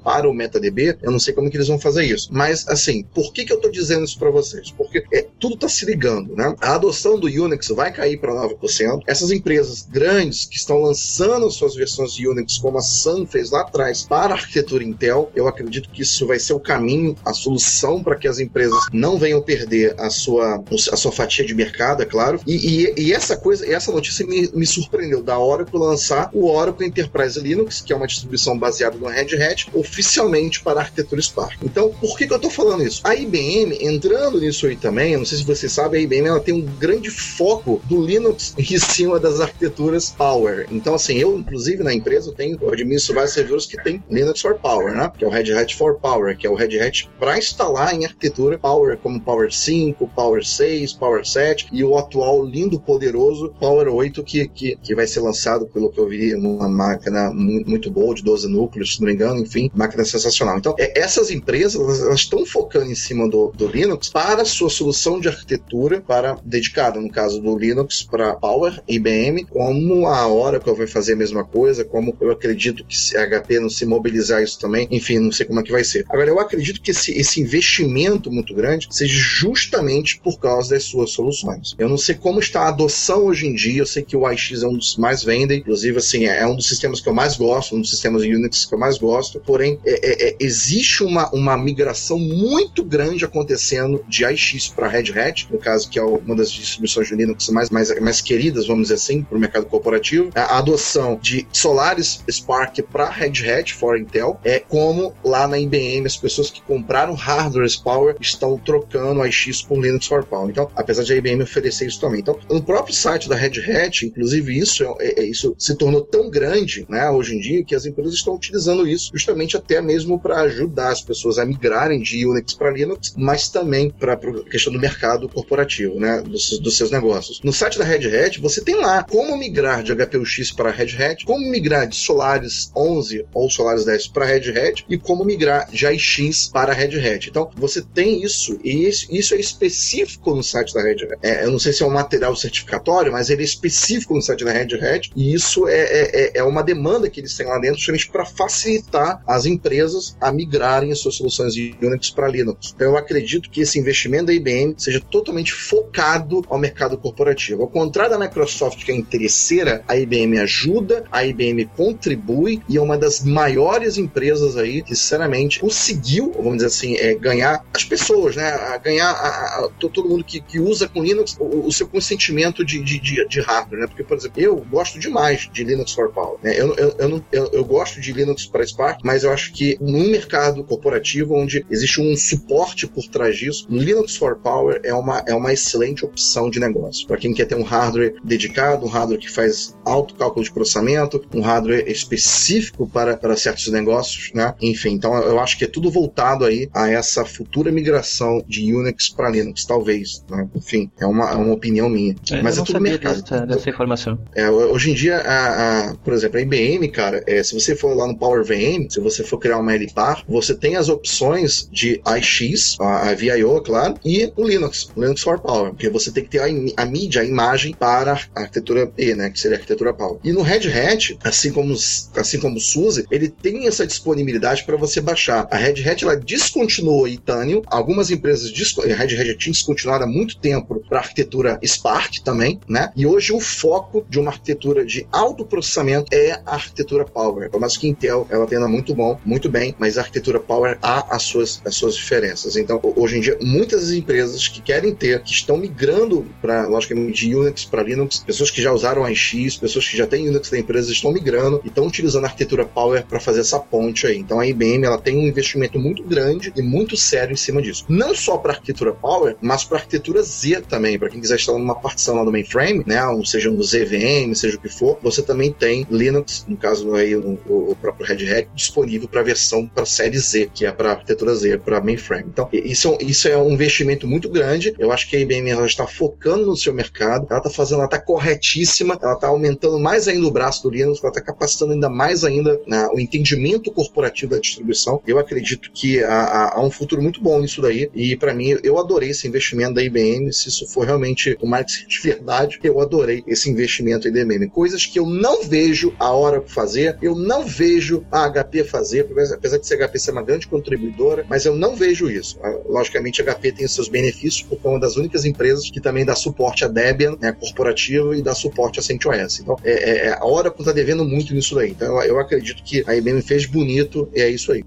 para o MetaDB, eu não sei como que eles vão fazer isso. Mas, assim, por que, que eu estou dizendo isso para vocês? Porque é, tudo está se ligando, né? A adoção do Unix vai cair para 9%. Essas empresas grandes que estão lançando suas versões de Unix, como a Sun fez lá atrás, para a arquitetura Intel, eu acredito que isso vai ser o caminho, a solução para que as empresas não venham perder a sua, a sua fatia de mercado, é claro. E, e, e essa coisa, essa notícia me, me surpreendeu da Oracle lançar o Oracle Enterprise Linux, que é uma distribuição baseada no Red Hat, oficialmente para a arquitetura Spark. Então, por que, que eu estou falando isso? A IBM, entrando nisso aí também, eu não sei se você sabe, a IBM ela tem um grande foco do Linux [LAUGHS] em cima das arquiteturas Power. Então, assim, eu, inclusive, na empresa, eu tenho, eu administro vários servidores que tem Linux for Power, né? Que é o Red Hat for Power, que é o Red Hat para instalar em arquitetura Power, como Power 5, Power 6, Power 7 e o atual lindo, poderoso Power 8, que, que, que vai ser lançado, pelo que eu vi, numa máquina muito boa, de 12 núcleos, se não me engano, enfim, máquina sensacional. Então, é, essas empresas, elas estão focando em cima do, do Linux para sua solução de arquitetura para dedicada, no caso do Linux, para Power, IBM, como a Oracle vai fazer a mesma coisa, como eu acredito que se a HP não se mobilizar isso também, enfim, não sei como é que vai ser. Agora, eu acredito que esse, esse investimento muito grande seja justamente por causa das suas soluções. Eu não sei como está a adoção hoje em dia, eu sei que o AIX é um dos mais vendem, inclusive, assim, é um dos sistemas que eu mais gosto, um dos sistemas Unix que eu mais gosto, porém, é, é, é existe uma, uma migração muito grande acontecendo de AIX para Red Hat, no caso, que é uma das distribuições de Linux mais, mais, mais queridas, vamos dizer assim, para o mercado corporativo. A adoção de Solaris Spark para Red Hat, for Intel, é como lá na IBM, as pessoas que compraram hardware Power estão trocando AIX por Linux for Power. Então, apesar de a IBM oferecer isso também. Então, no próprio site da Red Hat, inclusive isso, é, é, isso se tornou tão grande, né, hoje em dia, que as empresas estão utilizando isso justamente até mesmo para ajudar as pessoas a migrarem de Unix para Linux, mas também para a questão do mercado corporativo, né, dos, dos, seus negócios. No site da Red Hat, você tem lá como migrar de HPUX para Red Hat, como migrar de Solaris 11 ou Solaris 10 para Red Hat e como migrar de AIX para Red Hat. Então, você tem isso, e isso é específico no site da Red Hat. É, eu não sei se é um material certificatório, mas ele é específico no site da Red Hat, e isso é, é, é, é uma demanda que eles têm lá dentro, para facilitar as empresas a migrarem as suas soluções de Unix para Linux. Então, eu acredito que esse investimento da IBM seja totalmente focado ao mercado corporativo. Ao contrário da Microsoft, que é interesseira, a IBM ajuda, a IBM contribui e é uma das maiores empresas aí que, sinceramente, conseguiu, vamos dizer assim, é, ganhar as né? A ganhar a, a, todo mundo que, que usa com Linux o, o seu consentimento de, de, de, de, hardware, né? Porque, por exemplo, eu gosto demais de Linux for Power. Né? Eu, eu, eu, não, eu, eu gosto de Linux para Spark, mas eu acho que num mercado corporativo onde existe um suporte por trás disso, Linux for Power é uma, é uma excelente opção de negócio. Para quem quer ter um hardware dedicado, um hardware que faz alto cálculo de processamento, um hardware específico para, para certos negócios, né? Enfim, então eu acho que é tudo voltado aí a essa futura migração de Unix para Linux, talvez. Né? Enfim, é uma, é uma opinião minha. É, Mas é tudo mercado. Dessa, dessa informação. É, hoje em dia, a, a, por exemplo, a IBM, cara, é, se você for lá no Power VM, se você for criar uma LPAR, você tem as opções de AIX, a, a VIO, claro, e o Linux, o Linux for Power, porque você tem que ter a, a mídia, a imagem para a arquitetura E, né, que seria a arquitetura Power. E no Red Hat, assim como, assim como o SUSE, ele tem essa disponibilidade para você baixar. A Red Hat ela descontinuou Itanium, algumas empresas, Red Hat tinha descontinuado há muito tempo para arquitetura Spark também, né? E hoje o foco de uma arquitetura de alto processamento é a arquitetura Power. Mais que Intel ela tenha muito bom, muito bem, mas a arquitetura Power há as suas, as suas diferenças. Então, hoje em dia, muitas empresas que querem ter, que estão migrando para, logicamente, de Unix para Linux, pessoas que já usaram a X, pessoas que já têm Unix da empresa estão migrando e estão utilizando a arquitetura Power para fazer essa ponte aí. Então, a IBM ela tem um investimento muito grande e muito sério em cima disso. Não só para arquitetura Power, mas para arquitetura Z também. Para quem quiser instalar numa partição lá do mainframe, né, ou seja no ZVM, seja o que for, você também tem Linux, no caso aí o, o próprio Red Hat, disponível para versão para série Z, que é para arquitetura Z, para mainframe. Então, isso, isso é um investimento muito grande. Eu acho que a IBM ela está focando no seu mercado, ela está fazendo, ela está corretíssima, ela está aumentando mais ainda o braço do Linux, ela está capacitando ainda mais ainda né, o entendimento corporativo da distribuição. Eu acredito que há, há um futuro muito bom nisso daí, e para mim, eu adorei esse investimento da IBM. Se isso for realmente o marketing [LAUGHS] de verdade, eu adorei esse investimento da IBM. Coisas que eu não vejo a hora fazer, eu não vejo a HP fazer, apesar de ser a HP ser uma grande contribuidora, mas eu não vejo isso. Ah, logicamente, a HP tem seus benefícios, porque é uma das únicas empresas que também dá suporte a Debian, né, corporativo, e dá suporte a CentOS. Então, é, é, é a Oracle está devendo muito nisso daí. Então, eu acredito que a IBM fez bonito, e é isso aí.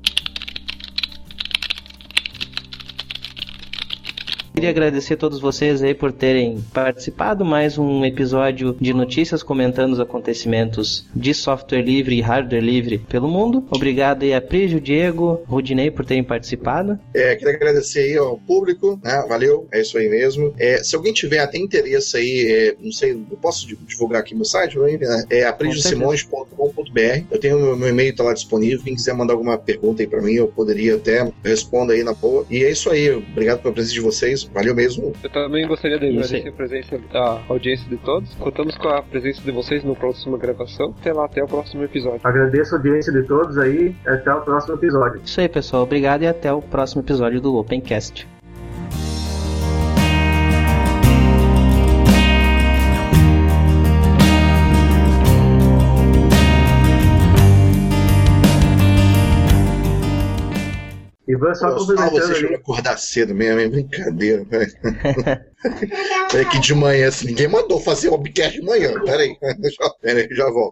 Queria agradecer a todos vocês aí por terem participado mais um episódio de notícias comentando os acontecimentos de software livre e hardware livre pelo mundo. Obrigado aí a Prígio, Diego, Rudinei por terem participado. É, queria agradecer aí ao público, né? Valeu, é isso aí mesmo. É, se alguém tiver até interesse aí, é, não sei, eu posso divulgar aqui no site, né? é aprigiosimões.com.br. Eu tenho meu, meu e-mail tá lá disponível. Quem quiser mandar alguma pergunta aí para mim, eu poderia até responder aí na boa. E é isso aí. Obrigado pela presença de vocês. Valeu mesmo. Eu também gostaria de agradecer a presença da audiência de todos. Contamos com a presença de vocês na próxima gravação. Até lá, até o próximo episódio. Agradeço a audiência de todos aí. Até o próximo episódio. Isso aí, pessoal. Obrigado e até o próximo episódio do Opencast. Ivan, só complementando você ali. acordar cedo mesmo, é brincadeira, velho. [LAUGHS] é que de manhã, assim, ninguém mandou fazer o webcast de manhã. Peraí, [LAUGHS] peraí, já volto.